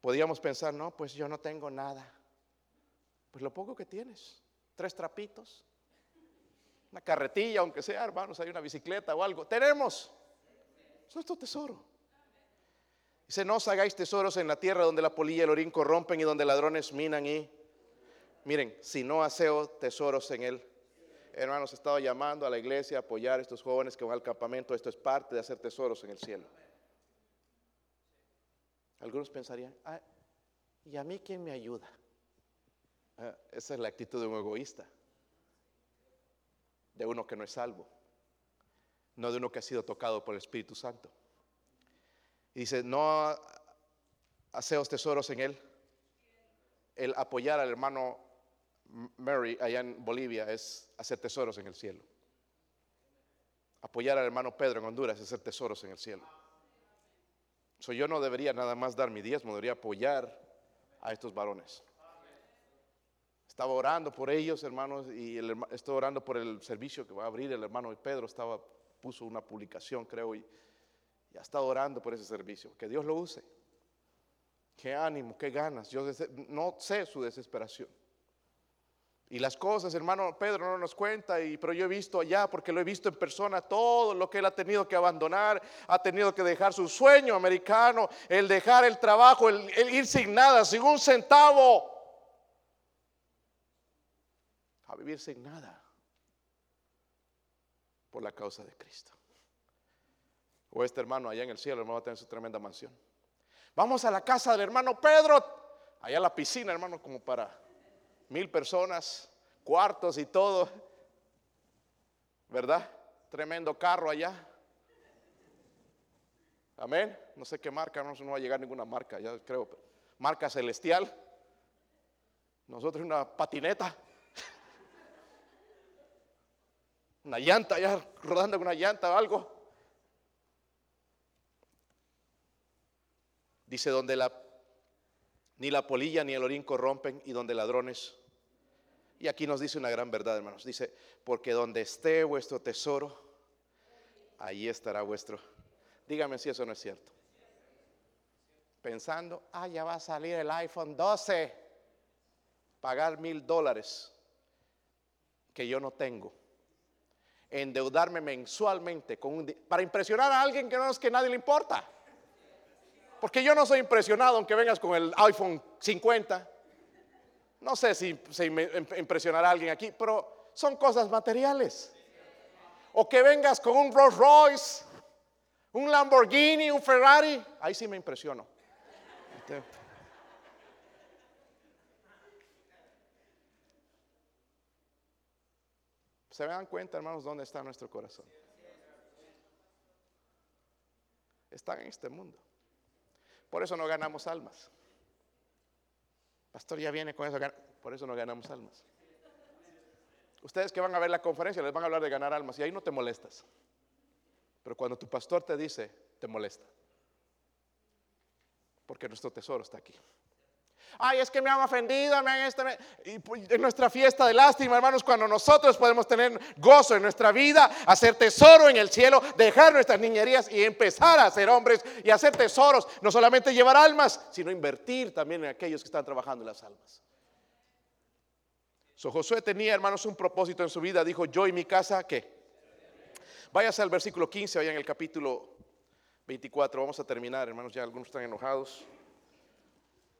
Podríamos pensar, no, pues yo no tengo nada. Pues lo poco que tienes, tres trapitos, una carretilla, aunque sea, hermanos, hay una bicicleta o algo. Tenemos. Es nuestro tesoro. Dice, no os hagáis tesoros en la tierra donde la polilla y el orín corrompen y donde ladrones minan y... Miren, si no haceo tesoros en él. Hermanos, he estado llamando a la iglesia a apoyar a estos jóvenes que van al campamento. Esto es parte de hacer tesoros en el cielo. Algunos pensarían, ah, ¿y a mí quién me ayuda? Ah, esa es la actitud de un egoísta, de uno que no es salvo, no de uno que ha sido tocado por el Espíritu Santo. Y dice, no haceos tesoros en él. El apoyar al hermano Mary allá en Bolivia es hacer tesoros en el cielo. Apoyar al hermano Pedro en Honduras es hacer tesoros en el cielo yo no debería nada más dar mi diezmo, debería apoyar a estos varones. Estaba orando por ellos, hermanos, y estoy orando por el servicio que va a abrir el hermano Pedro. Estaba, puso una publicación, creo, y, ya está orando por ese servicio. Que Dios lo use. Qué ánimo, qué ganas. Yo no sé su desesperación. Y las cosas, hermano Pedro no nos cuenta, y, pero yo he visto allá, porque lo he visto en persona, todo lo que él ha tenido que abandonar, ha tenido que dejar su sueño americano, el dejar el trabajo, el, ir sin nada, sin un centavo, a vivir sin nada, por la causa de Cristo. O este hermano allá en el cielo, hermano, va a tener su tremenda mansión. Vamos a la casa del hermano Pedro, allá a la piscina, hermano, como para mil personas, cuartos y todo, ¿verdad? Tremendo carro allá. Amén. No sé qué marca, no, va a llegar ninguna marca, ya creo. Marca celestial. Nosotros una patineta. Una llanta, ya rodando con una llanta o algo. Dice donde la ni la polilla ni el orín corrompen y donde ladrones. Y aquí nos dice una gran verdad, hermanos. Dice, porque donde esté vuestro tesoro, ahí estará vuestro. Dígame si eso no es cierto. Pensando, ah, ya va a salir el iPhone 12, pagar mil dólares que yo no tengo, endeudarme mensualmente para impresionar a alguien que no es que nadie le importa. Porque yo no soy impresionado aunque vengas con el iPhone 50. No sé si se impresionará alguien aquí, pero son cosas materiales. O que vengas con un Rolls Royce, un Lamborghini, un Ferrari, ahí sí me impresiono. ¿Se dan cuenta, hermanos, dónde está nuestro corazón? Está en este mundo. Por eso no ganamos almas. Pastor ya viene con eso, por eso no ganamos almas. Ustedes que van a ver la conferencia les van a hablar de ganar almas y ahí no te molestas. Pero cuando tu pastor te dice, te molesta. Porque nuestro tesoro está aquí. Ay, es que me han ofendido, me han esto. Y pues, en nuestra fiesta de lástima, hermanos, cuando nosotros podemos tener gozo en nuestra vida, hacer tesoro en el cielo, dejar nuestras niñerías y empezar a ser hombres y hacer tesoros, no solamente llevar almas, sino invertir también en aquellos que están trabajando en las almas. So, Josué tenía, hermanos, un propósito en su vida. Dijo, yo y mi casa, ¿qué? Váyase al versículo 15, vaya en el capítulo 24. Vamos a terminar, hermanos, ya algunos están enojados.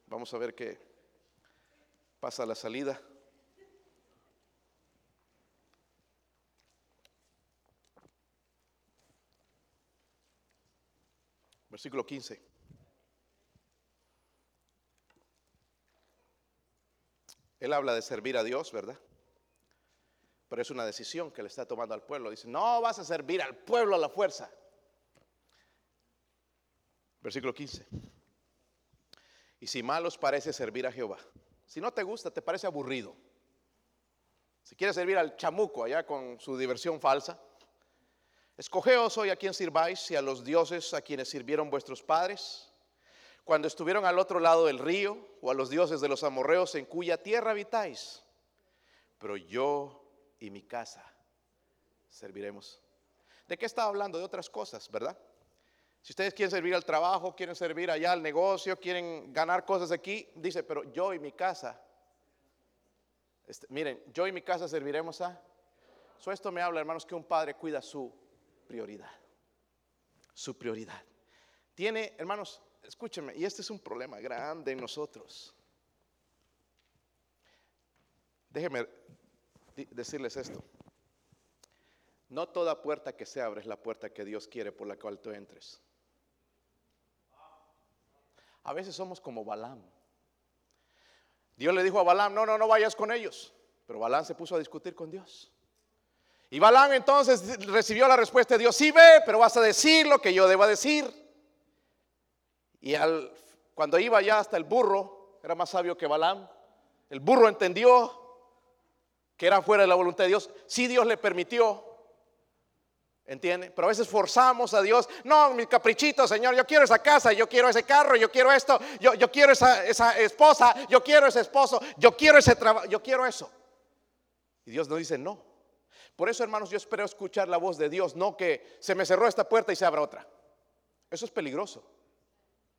Vamos a ver qué pasa a la salida. Versículo 15. Él habla de servir a Dios, ¿verdad? Pero es una decisión que le está tomando al pueblo. Dice, no vas a servir al pueblo a la fuerza. Versículo 15. Y si mal os parece servir a Jehová, si no te gusta, te parece aburrido, si quieres servir al chamuco allá con su diversión falsa, escogeos hoy a quien sirváis y a los dioses a quienes sirvieron vuestros padres, cuando estuvieron al otro lado del río, o a los dioses de los amorreos en cuya tierra habitáis. Pero yo y mi casa serviremos. ¿De qué estaba hablando? De otras cosas, ¿verdad? Si ustedes quieren servir al trabajo, quieren servir allá al negocio, quieren ganar cosas aquí, dice, pero yo y mi casa, este, miren, yo y mi casa serviremos a... So esto me habla, hermanos, que un padre cuida su prioridad. Su prioridad. Tiene, hermanos, escúchenme, y este es un problema grande en nosotros. Déjenme decirles esto. No toda puerta que se abre es la puerta que Dios quiere por la cual tú entres. A veces somos como Balaam. Dios le dijo a Balaam, no, no, no vayas con ellos. Pero Balaam se puso a discutir con Dios. Y Balaam entonces recibió la respuesta de Dios, sí ve, pero vas a decir lo que yo deba decir. Y al, cuando iba ya hasta el burro, era más sabio que Balaam, el burro entendió que era fuera de la voluntad de Dios. Sí Dios le permitió, ¿Entiende? Pero a veces forzamos a Dios. No, mi caprichito, Señor, yo quiero esa casa, yo quiero ese carro, yo quiero esto, yo, yo quiero esa, esa, esposa, yo quiero ese esposo, yo quiero ese trabajo, yo quiero eso. Y Dios nos dice no. Por eso, hermanos, yo espero escuchar la voz de Dios, no que se me cerró esta puerta y se abra otra. Eso es peligroso.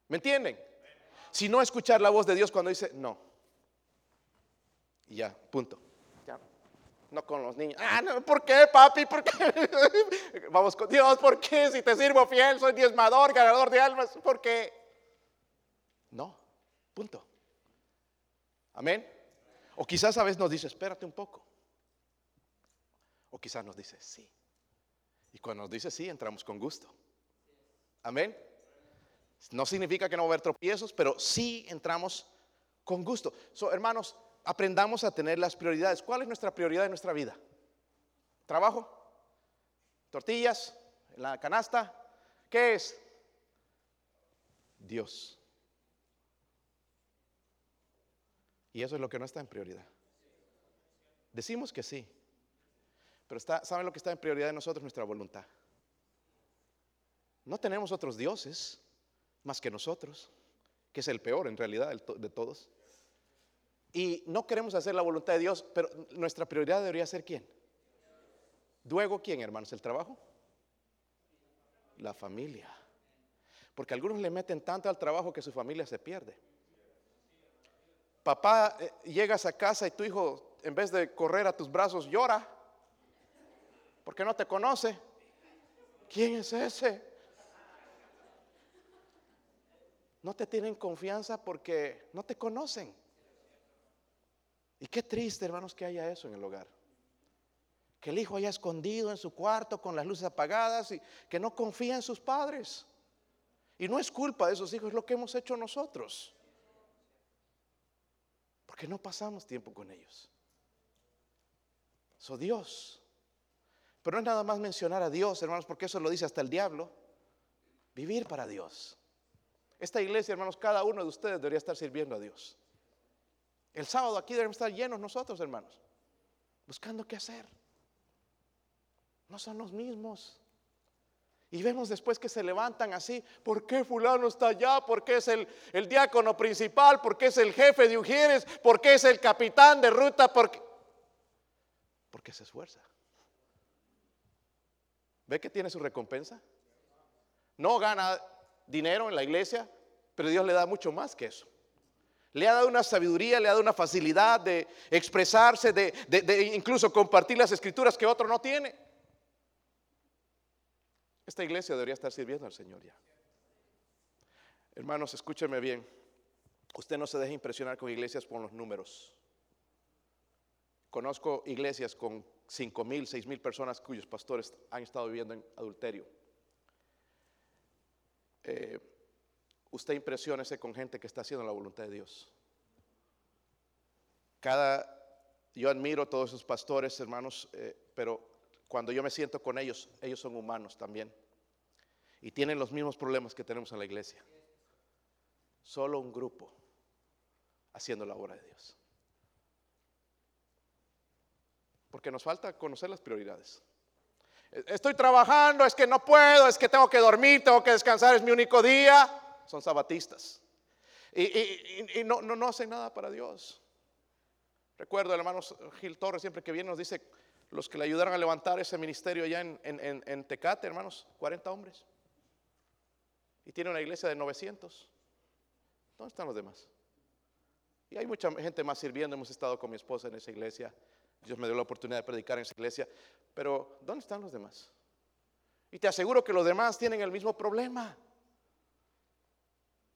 ¿Me entienden? Si no escuchar la voz de Dios cuando dice no. Y ya, punto no con los niños. Ah, no, ¿por qué, papi? ¿Por qué? Vamos con Dios, ¿por qué? Si te sirvo fiel, soy diezmador, ganador de almas, ¿por qué? No, punto. Amén. O quizás a veces nos dice, espérate un poco. O quizás nos dice, sí. Y cuando nos dice sí, entramos con gusto. Amén. No significa que no va a haber tropiezos, pero sí entramos con gusto. So, hermanos, aprendamos a tener las prioridades. ¿Cuál es nuestra prioridad en nuestra vida? ¿Trabajo? ¿Tortillas? ¿En la canasta? ¿Qué es? Dios. Y eso es lo que no está en prioridad. Decimos que sí, pero está, ¿saben lo que está en prioridad de nosotros? Nuestra voluntad. No tenemos otros dioses más que nosotros, que es el peor en realidad de todos. Y no queremos hacer la voluntad de Dios, pero nuestra prioridad debería ser quién. Luego, ¿quién, hermanos? ¿El trabajo? La familia. Porque algunos le meten tanto al trabajo que su familia se pierde. Papá, eh, llegas a casa y tu hijo, en vez de correr a tus brazos, llora. Porque no te conoce. ¿Quién es ese? No te tienen confianza porque no te conocen. Y qué triste, hermanos, que haya eso en el hogar. Que el hijo haya escondido en su cuarto con las luces apagadas y que no confía en sus padres. Y no es culpa de esos hijos, es lo que hemos hecho nosotros. Porque no pasamos tiempo con ellos. So Dios. Pero no es nada más mencionar a Dios, hermanos, porque eso lo dice hasta el diablo. Vivir para Dios. Esta iglesia, hermanos, cada uno de ustedes debería estar sirviendo a Dios. El sábado aquí debemos estar llenos nosotros, hermanos, buscando qué hacer. No son los mismos. Y vemos después que se levantan así, ¿por qué fulano está allá? ¿Por qué es el, diácono principal? ¿Por qué es el jefe de Ujieres? ¿Por qué es el capitán de ruta? Porque, porque se esfuerza. ¿Ve que tiene su recompensa? No gana dinero en la iglesia, pero Dios le da mucho más que eso. Le ha dado una sabiduría, le ha dado una facilidad de expresarse, de, incluso compartir las escrituras que otro no tiene. Esta iglesia debería estar sirviendo al Señor ya. Hermanos, escúcheme bien. Usted no se deje impresionar con iglesias por los números. Conozco iglesias con 5 mil, 6 mil personas cuyos pastores han estado viviendo en adulterio. Eh, usted impresiónese con gente que está haciendo la voluntad de Dios. Cada, yo admiro a todos esos pastores, hermanos, eh, pero cuando yo me siento con ellos, ellos son humanos también. Y tienen los mismos problemas que tenemos en la iglesia. Solo un grupo haciendo la obra de Dios. Porque nos falta conocer las prioridades. Estoy trabajando, es que no puedo, es que tengo que dormir, tengo que descansar, es mi único día. Son sabatistas. Y, no, hacen nada para Dios. Recuerdo, el hermano Gil Torres, siempre que viene, nos dice, los que le ayudaron a levantar ese ministerio allá en, Tecate, hermanos, 40 hombres. Y tiene una iglesia de 900. ¿Dónde están los demás? Y hay mucha gente más sirviendo. Hemos estado con mi esposa en esa iglesia. Dios me dio la oportunidad de predicar en esa iglesia. Pero ¿dónde están los demás? Y te aseguro que los demás tienen el mismo problema.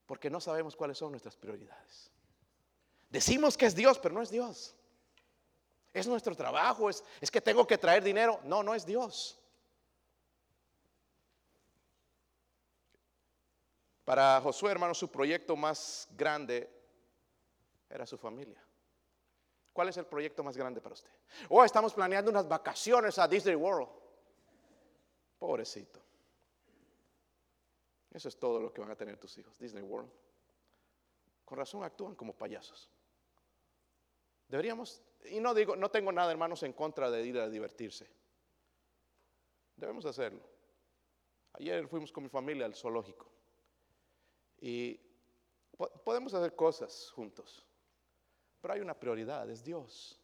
Porque no sabemos cuáles son nuestras prioridades. Decimos que es Dios, pero no es Dios. Es nuestro trabajo, es, es que tengo que traer dinero. No, no es Dios. Para Josué, hermano, su proyecto más grande era su familia. ¿Cuál es el proyecto más grande para usted? Oh, estamos planeando unas vacaciones a Disney World. Pobrecito. Eso es todo lo que van a tener tus hijos, Disney World. Con razón actúan como payasos. Deberíamos, y no digo, no tengo nada, hermanos, en contra de ir a divertirse. Debemos hacerlo. Ayer fuimos con mi familia al zoológico. Y podemos hacer cosas juntos. Pero hay una prioridad, es Dios.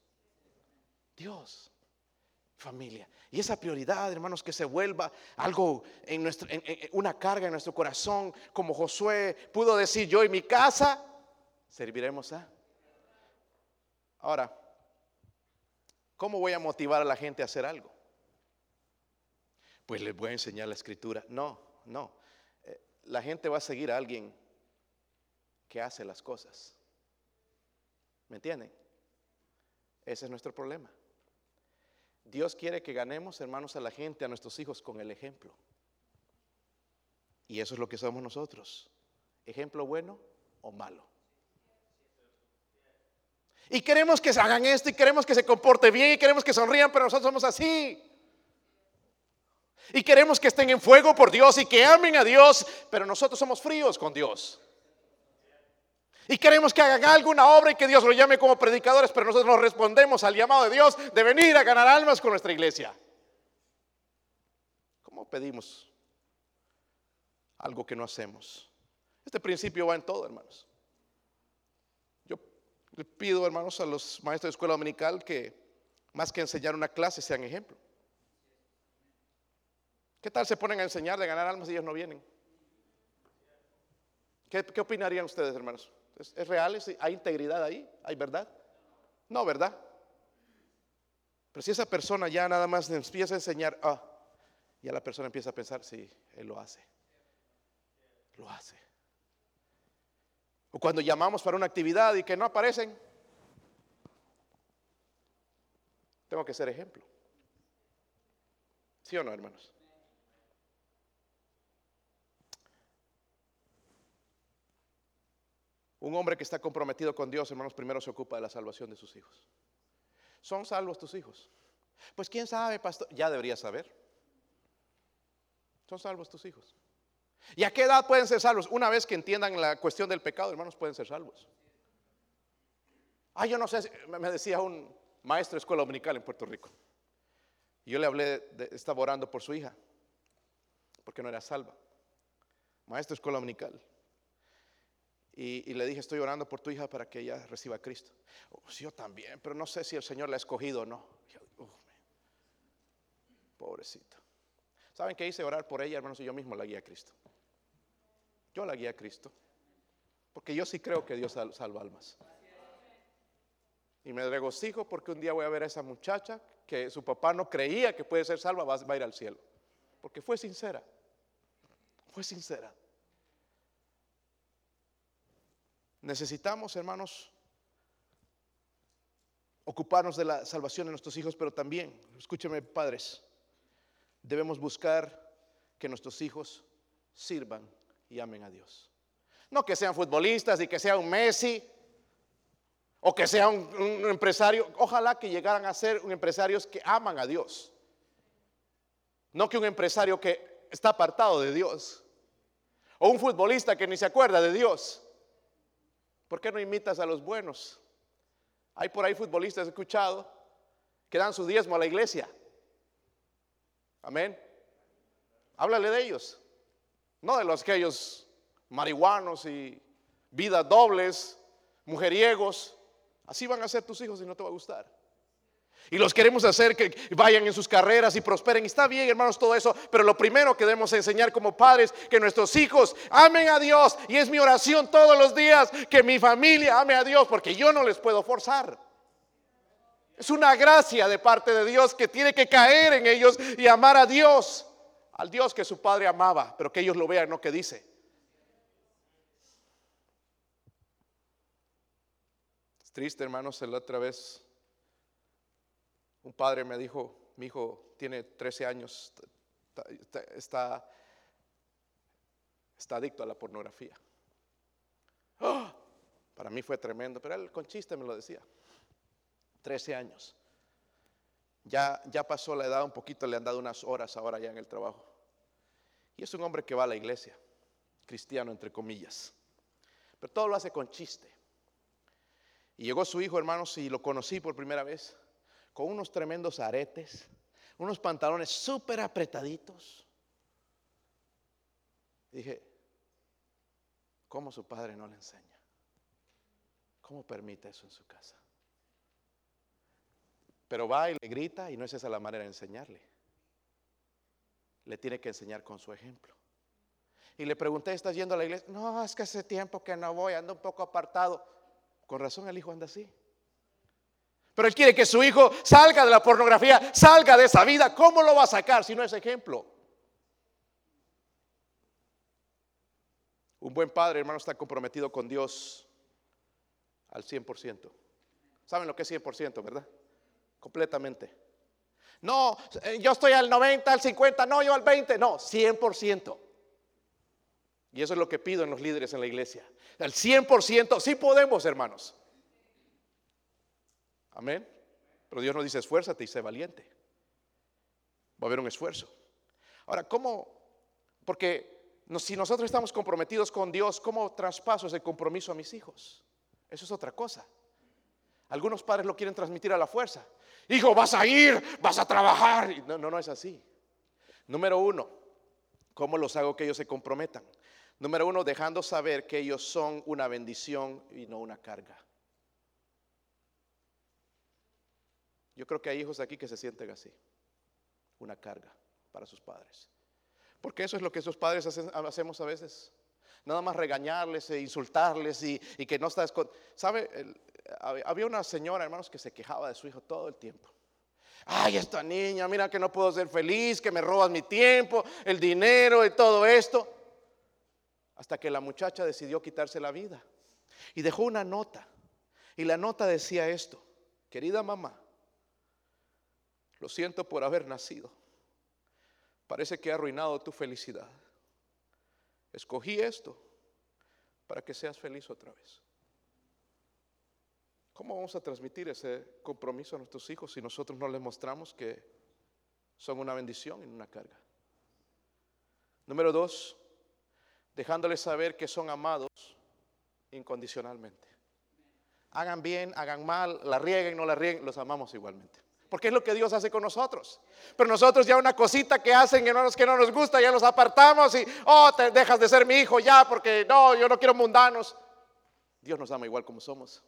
Dios. Familia. Y esa prioridad, hermanos, que se vuelva algo en nuestro, una carga en nuestro corazón, como Josué pudo decir, yo y mi casa serviremos a Ahora, ¿cómo voy a motivar a la gente a hacer algo? Pues les voy a enseñar la escritura. No, no. Eh, la gente va a seguir a alguien que hace las cosas. ¿Me entienden? Ese es nuestro problema. Dios quiere que ganemos, hermanos, a la gente, a nuestros hijos con el ejemplo. Y eso es lo que somos nosotros. Ejemplo bueno o malo. Y queremos que se hagan esto y queremos que se comporte bien y queremos que sonrían, pero nosotros somos así. Y queremos que estén en fuego por Dios y que amen a Dios, pero nosotros somos fríos con Dios. Y queremos que hagan alguna obra y que Dios lo llame como predicadores, pero nosotros nos respondemos al llamado de Dios de venir a ganar almas con nuestra iglesia. ¿Cómo pedimos algo que no hacemos? Este principio va en todo, hermanos. Le pido, hermanos, a los maestros de escuela dominical que más que enseñar una clase sean ejemplo. ¿Qué tal se ponen a enseñar de ganar almas y ellos no vienen? ¿Qué, opinarían ustedes, hermanos? ¿Es, real? ¿Hay integridad ahí? ¿Hay verdad? No, ¿verdad? Pero si esa persona ya nada más empieza a enseñar, ah, ya la persona empieza a pensar, sí, él lo hace. Lo hace. O cuando llamamos para una actividad y que no aparecen. Tengo que ser ejemplo. ¿Sí o no, hermanos? Un hombre que está comprometido con Dios, hermanos, primero se ocupa de la salvación de sus hijos. ¿Son salvos tus hijos? Pues quién sabe, pastor. Ya deberías saber. ¿Son salvos tus hijos? ¿Y a qué edad pueden ser salvos? Una vez que entiendan la cuestión del pecado, hermanos, pueden ser salvos. Ah, yo no sé, me decía un maestro de escuela dominical en Puerto Rico. Yo le hablé, de, estaba orando por su hija. porque no era salva. Maestra escuela dominical. Y, le dije, estoy orando por tu hija para que ella reciba a Cristo. Oh, yo también, pero no sé si el Señor la ha escogido o no. pobrecita. ¿Saben qué hice? Orar por ella, hermanos, y yo mismo la guía a Cristo. Yo la guía a Cristo. Porque yo sí creo que Dios salva almas. Y me regocijo porque un día voy a ver a esa muchacha que su papá no creía que puede ser salva, va a ir al cielo. Porque fue sincera. Fue sincera. Necesitamos, hermanos, ocuparnos de la salvación de nuestros hijos, pero también, escúcheme padres, debemos buscar que nuestros hijos sirvan y amen a Dios. No que sean futbolistas y que sea un Messi o que sea un, un empresario. Ojalá que llegaran a ser empresarios que aman a Dios. No que un empresario que está apartado de Dios. O un futbolista que ni se acuerda de Dios. ¿Por qué no imitas a los buenos? Hay por ahí futbolistas, he escuchado, que dan su diezmo a la iglesia. Amén. Háblale de ellos. No de los que ellos marihuanos y vidas dobles, mujeriegos. Así van a ser tus hijos y no te va a gustar. Y los queremos hacer que vayan en sus carreras y prosperen. Está bien, hermanos, todo eso. Pero lo primero que debemos enseñar como padres, que nuestros hijos amen a Dios. Y es mi oración todos los días, que mi familia ame a Dios, porque yo no les puedo forzar. Es una gracia de parte de Dios que tiene que caer en ellos y amar a Dios. Al Dios que su padre amaba, pero que ellos lo vean, no que dice. Es triste, hermanos, la otra vez un padre me dijo, mi hijo tiene 13 años, está, adicto a la pornografía. ¡Ah! Para mí fue tremendo, pero él con chiste me lo decía. 13 años. Ya, ya pasó la edad un poquito, le han dado unas horas ahora ya en el trabajo. Y es un hombre que va a la iglesia, cristiano entre comillas. Pero todo lo hace con chiste. Y llegó su hijo, hermanos, y lo conocí por primera vez con unos tremendos aretes, unos pantalones súper apretaditos. Dije, ¿cómo su padre no le enseña? ¿Cómo permite eso en su casa? Pero va y le grita y no es esa la manera de enseñarle. Le tiene que enseñar con su ejemplo. Y le pregunté, ¿estás yendo a la iglesia? No, es que hace tiempo que no voy, ando un poco apartado. Con razón el hijo anda así. Pero él quiere que su hijo salga de la pornografía, salga de esa vida. ¿Cómo lo va a sacar si no es ejemplo? Un buen padre, hermano, está comprometido con Dios al 100%. ¿Saben lo que es 100%, verdad? Completamente. No, eh, yo estoy al 90, al 50, no, yo al 20, no, 100%. Y eso es lo que pido en los líderes en la iglesia. Al 100%, sí podemos, hermanos. Amén. Pero Dios nos dice, esfuérzate y sé valiente. Va a haber un esfuerzo. Ahora, ¿cómo? Porque si nosotros estamos comprometidos con Dios, ¿cómo traspaso ese compromiso a mis hijos? Eso es otra cosa. Algunos padres lo quieren transmitir a la fuerza. Hijo, vas a ir, vas a trabajar. No, no, no es así. Número uno, ¿cómo los hago que ellos se comprometan? Número uno, dejando saber que ellos son una bendición y no una carga. Yo creo que hay hijos aquí que se sienten así, una carga para sus padres. Porque eso es lo que esos padres hacemos a veces. Nada más regañarles e insultarles y, que no estás con... ¿Sabe? había una señora, hermanos, que se quejaba de su hijo todo el tiempo. Ay, esta niña, mira que no puedo ser feliz, que me robas mi tiempo, el dinero y todo esto. Hasta que la muchacha decidió quitarse la vida. Y dejó una nota. Y la nota decía esto, querida mamá, lo siento por haber nacido. Parece que ha arruinado tu felicidad. Escogí esto para que seas feliz otra vez. ¿Cómo vamos a transmitir ese compromiso a nuestros hijos si nosotros no les mostramos que son una bendición y una carga? Número dos, dejándoles saber que son amados incondicionalmente. Hagan bien, hagan mal, la rieguen, no la rieguen, los amamos igualmente. Porque es lo que Dios hace con nosotros. Pero nosotros ya una cosita que hacen hermanos que no nos gusta, ya los apartamos y, oh, te dejas de ser mi hijo ya porque no, yo no quiero mundanos. Dios nos ama igual como somos.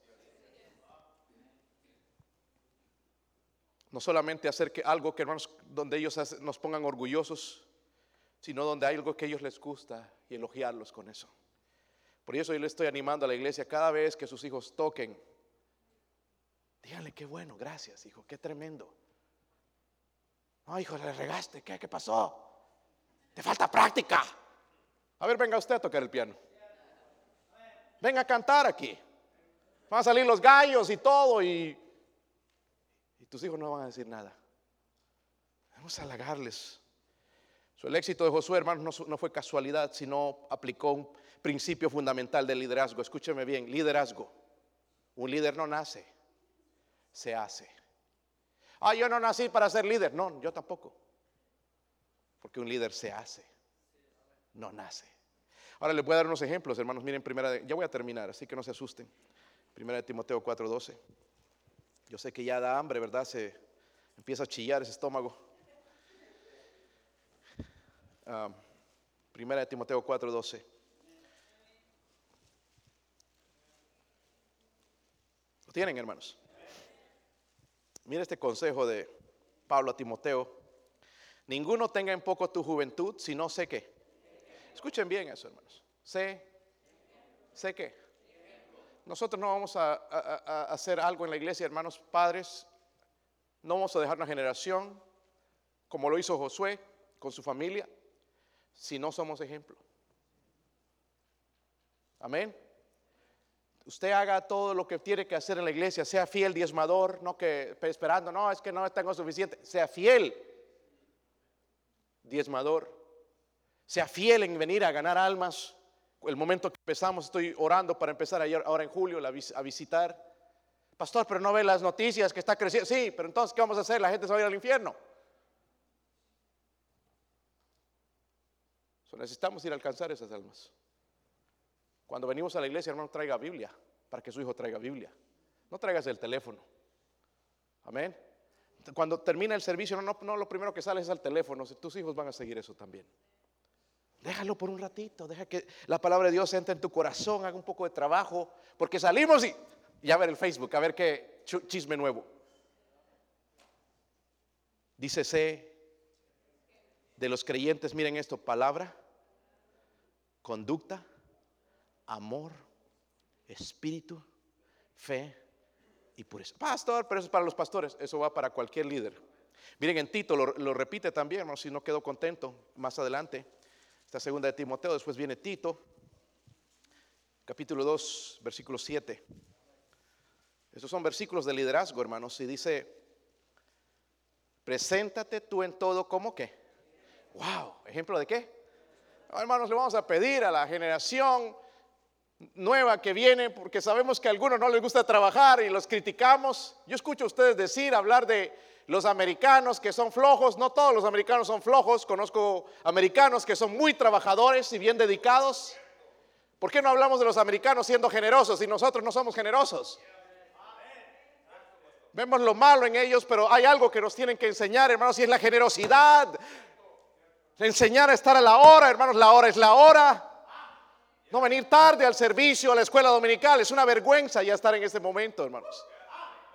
No solamente hacer que algo que hermanos, donde ellos nos pongan orgullosos, sino donde hay algo que a ellos les gusta y elogiarlos con eso. Por eso yo le estoy animando a la iglesia cada vez que sus hijos toquen. Díganle qué bueno, gracias, hijo, qué tremendo. No, hijo, le regaste, ¿qué? ¿Qué pasó? Te falta práctica. A ver, venga usted a tocar el piano. Venga a cantar aquí. Van a salir los gallos y todo y tus hijos no van a decir nada. Vamos a halagarles. el éxito de Josué, hermanos, no, no fue casualidad, sino aplicó un principio fundamental del liderazgo. Escúcheme bien, liderazgo. Un líder no nace, se hace. Ah, yo no nací para ser líder. No, yo tampoco. Porque un líder se hace, no nace. Ahora les voy a dar unos ejemplos, hermanos. Miren, primera, de, ya voy a terminar, así que no se asusten. Primera de Timoteo 4:12. Yo sé que ya da hambre, ¿verdad? Se empieza a chillar ese estómago. Primera de Timoteo 4:12. ¿Lo tienen, hermanos? Mira este consejo de Pablo a Timoteo. Ninguno tenga en poco tu juventud, si no sé qué. Escuchen bien eso, hermanos. Sé, sé qué. Nosotros no vamos a, hacer algo en la iglesia, hermanos padres. No vamos a dejar una generación como lo hizo Josué con su familia, si no somos ejemplo. Amén. Usted haga todo lo que tiene que hacer en la iglesia, sea fiel diezmador, no que esperando, no, es que no tengo suficiente, sea fiel diezmador, sea fiel en venir a ganar almas, el momento que empezamos, estoy orando para empezar ayer, ahora en julio a visitar. Pastor, pero no ve las noticias que está creciendo. Sí, pero entonces, ¿qué vamos a hacer? La gente se va a ir al infierno. necesitamos ir a alcanzar esas almas. Cuando venimos a la iglesia, hermano, traiga Biblia para que su hijo traiga Biblia. No traigas el teléfono. Amén. Cuando termina el servicio, no, no, lo primero que sale es al teléfono. Tus hijos van a seguir eso también. Déjalo por un ratito, deja que la palabra de Dios entre en tu corazón, haga un poco de trabajo, porque salimos y, ya ver el Facebook, a ver qué chisme nuevo. Dícese de los creyentes, miren esto, palabra, conducta, amor, espíritu, fe y pureza. Pastor, pero eso es para los pastores, eso va para cualquier líder. Miren en Tito, lo, repite también, si no quedó contento más adelante. Esta segunda de Timoteo, después viene Tito, capítulo 2, versículo 7. Estos son versículos de liderazgo, hermanos, y dice, preséntate tú en todo como que. Wow, ejemplo de qué? hermanos, le vamos a pedir a la generación nueva que viene, porque sabemos que a algunos no les gusta trabajar y los criticamos. Yo escucho a ustedes decir, hablar de los americanos que son flojos, no todos los americanos son flojos, conozco americanos que son muy trabajadores y bien dedicados. ¿Por qué no hablamos de los americanos siendo generosos y nosotros no somos generosos? Vemos lo malo en ellos, pero hay algo que nos tienen que enseñar, hermanos, y es la generosidad. Enseñar a estar a la hora, hermanos, la hora es la hora. No venir tarde al servicio, a la escuela dominical, es una vergüenza ya estar en este momento, hermanos.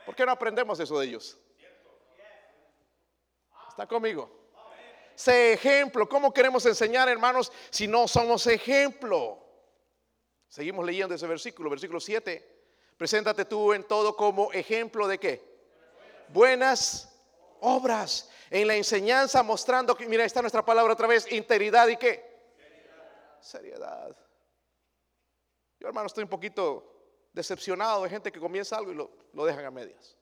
¿Por qué no aprendemos eso de ellos? ¿Está conmigo? Sé ejemplo. ¿Cómo queremos enseñar, hermanos, si no somos ejemplo? Seguimos leyendo ese versículo, versículo 7. Preséntate tú en todo como ejemplo de qué? Buenas obras. En la enseñanza mostrando que, mira, está nuestra palabra otra vez, integridad y qué? Seriedad. Yo, hermano, estoy un poquito decepcionado de gente que comienza algo y lo, dejan a medias.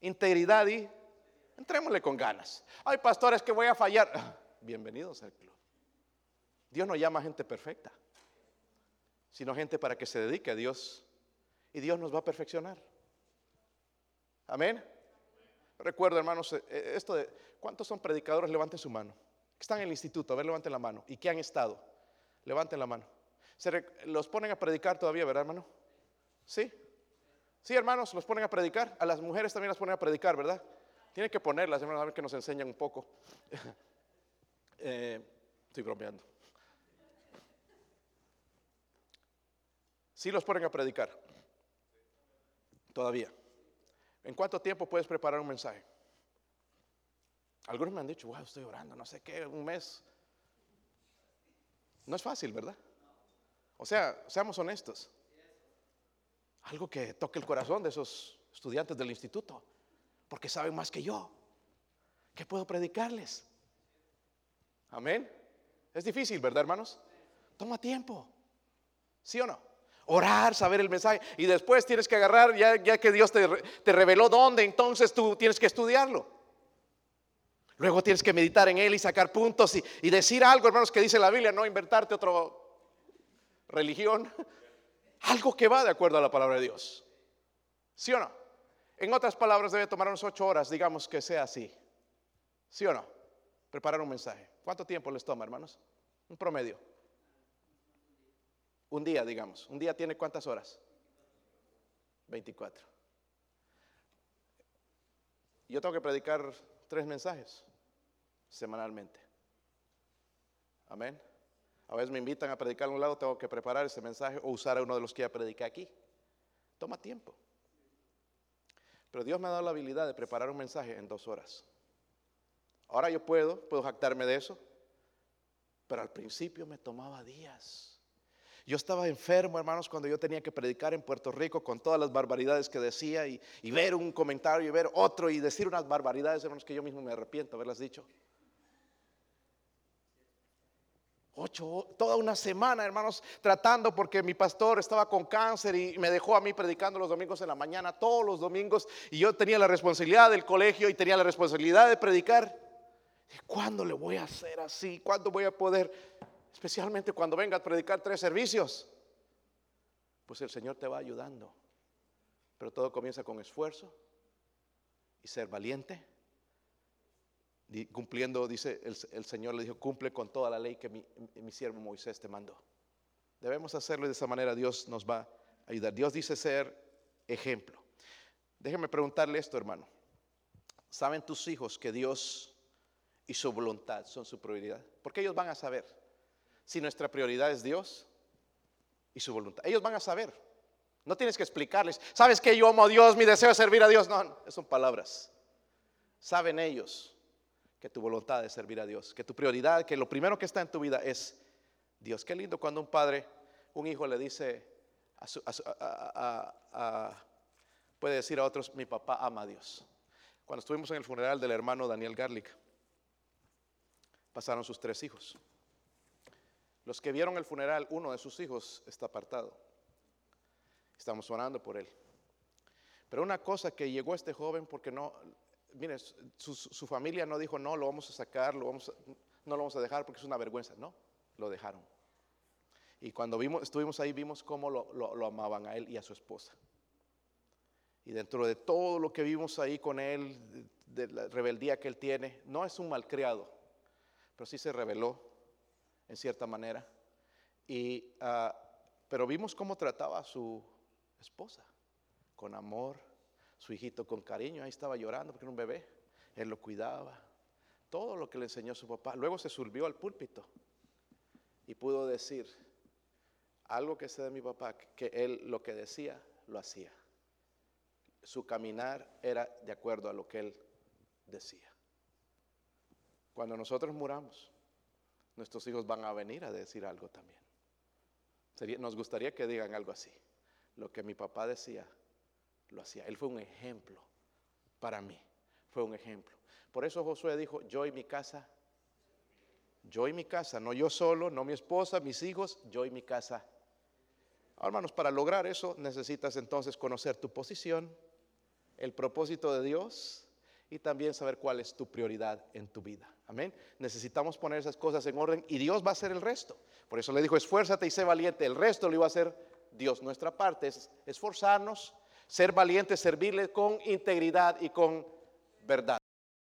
Integridad y Entrémosle con ganas. Ay, pastores, que voy a fallar. Bienvenidos al club. Dios no llama a gente perfecta, sino gente para que se dedique a Dios. Y Dios nos va a perfeccionar. Amén. Recuerdo, hermanos, eh, eh, esto de cuántos son predicadores, levanten su mano. Están en el instituto, a ver, levanten la mano. ¿Y que han estado? Levanten la mano. Se los ponen a predicar todavía, ¿verdad, hermano? Sí. Sí, hermanos, los ponen a predicar. A las mujeres también las ponen a predicar, ¿verdad? Tiene que ponerlas, hermanos, a ver que nos enseñan un poco. Eh, estoy bromeando. Sí los ponen a predicar. Todavía. ¿En cuánto tiempo puedes preparar un mensaje? Algunos me han dicho, wow, estoy orando, no sé qué, un mes. No es fácil, ¿verdad? O sea, seamos honestos. Algo que toque el corazón de esos estudiantes del instituto, porque saben más que yo. ¿Qué puedo predicarles? Amén. Es difícil, ¿verdad, hermanos? Toma tiempo. ¿Sí o no? Orar, saber el mensaje. Y después tienes que agarrar, ya, que Dios te, te reveló dónde, entonces tú tienes que estudiarlo. Luego tienes que meditar en él y sacar puntos y, y decir algo, hermanos, que dice la Biblia, no inventarte otra religión. Algo que va de acuerdo a la palabra de Dios. ¿Sí o no? En otras palabras, debe tomar unas ocho horas, digamos que sea así. ¿Sí o no? Preparar un mensaje. ¿Cuánto tiempo les toma, hermanos? Un promedio. Un día, digamos. ¿Un día tiene cuántas horas? 24. Yo tengo que predicar tres mensajes semanalmente. Amén. A veces me invitan a predicar a un lado, tengo que preparar ese mensaje o usar a uno de los que ya prediqué aquí. Toma tiempo. Pero Dios me ha dado la habilidad de preparar un mensaje en dos horas. Ahora yo puedo, puedo jactarme de eso, pero al principio me tomaba días. Yo estaba enfermo, hermanos, cuando yo tenía que predicar en Puerto Rico con todas las barbaridades que decía y, y ver un comentario y ver otro y decir unas barbaridades, hermanos, que yo mismo me arrepiento haberlas dicho. Ocho, toda una semana, hermanos, tratando porque mi pastor estaba con cáncer y me dejó a mí predicando los domingos en la mañana, todos los domingos, y yo tenía la responsabilidad del colegio y tenía la responsabilidad de predicar. ¿Cuándo le voy a hacer así? ¿Cuándo voy a poder? Especialmente cuando venga a predicar tres servicios. Pues el Señor te va ayudando. Pero todo comienza con esfuerzo y ser valiente cumpliendo, dice el, Señor, le dijo, cumple con toda la ley que mi, siervo Moisés te mandó. Debemos hacerlo de esa manera, Dios nos va a ayudar. Dios dice ser ejemplo. Déjeme preguntarle esto, hermano. ¿Saben tus hijos que Dios y su voluntad son su prioridad? Porque ellos van a saber si nuestra prioridad es Dios y su voluntad. Ellos van a saber. No tienes que explicarles. ¿Sabes que yo amo a Dios? Mi deseo es servir a Dios. No, son palabras. Saben ellos que tu voluntad es servir a Dios, que tu prioridad, que lo primero que está en tu vida es Dios. Qué lindo cuando un padre, un hijo le dice, a puede decir a otros, mi papá ama a Dios. Cuando estuvimos en el funeral del hermano Daniel Garlic, pasaron sus tres hijos. Los que vieron el funeral, uno de sus hijos está apartado. Estamos orando por él. Pero una cosa que llegó este joven porque no mire, su, familia no dijo, no, lo vamos a sacar, lo vamos no lo vamos a dejar porque es una vergüenza. No, lo dejaron. Y cuando vimos, estuvimos ahí, vimos cómo lo, amaban a él y a su esposa. Y dentro de todo lo que vimos ahí con él, de la rebeldía que él tiene, no es un malcriado, pero sí se rebeló en cierta manera. Y, ah, pero vimos cómo trataba a su esposa, con amor, su hijito con cariño, ahí estaba llorando porque era un bebé, él lo cuidaba, todo lo que le enseñó su papá. Luego se subió al púlpito y pudo decir algo que sé de mi papá, que él lo que decía, lo hacía. Su caminar era de acuerdo a lo que él decía. Cuando nosotros muramos, nuestros hijos van a venir a decir algo también. nos gustaría que digan algo así. Lo que mi papá decía, lo hacía. Él fue un ejemplo para mí. Fue un ejemplo. Por eso Josué dijo, yo y mi casa, yo y mi casa, no yo solo, no mi esposa, mis hijos, yo y mi casa. hermanos, para lograr eso necesitas entonces conocer tu posición, el propósito de Dios y también saber cuál es tu prioridad en tu vida. Amén. Necesitamos poner esas cosas en orden y Dios va a hacer el resto. Por eso le dijo, esfuérzate y sé valiente. El resto lo iba a hacer Dios. Nuestra parte es esforzarnos ser valiente, servirle con integridad y con verdad.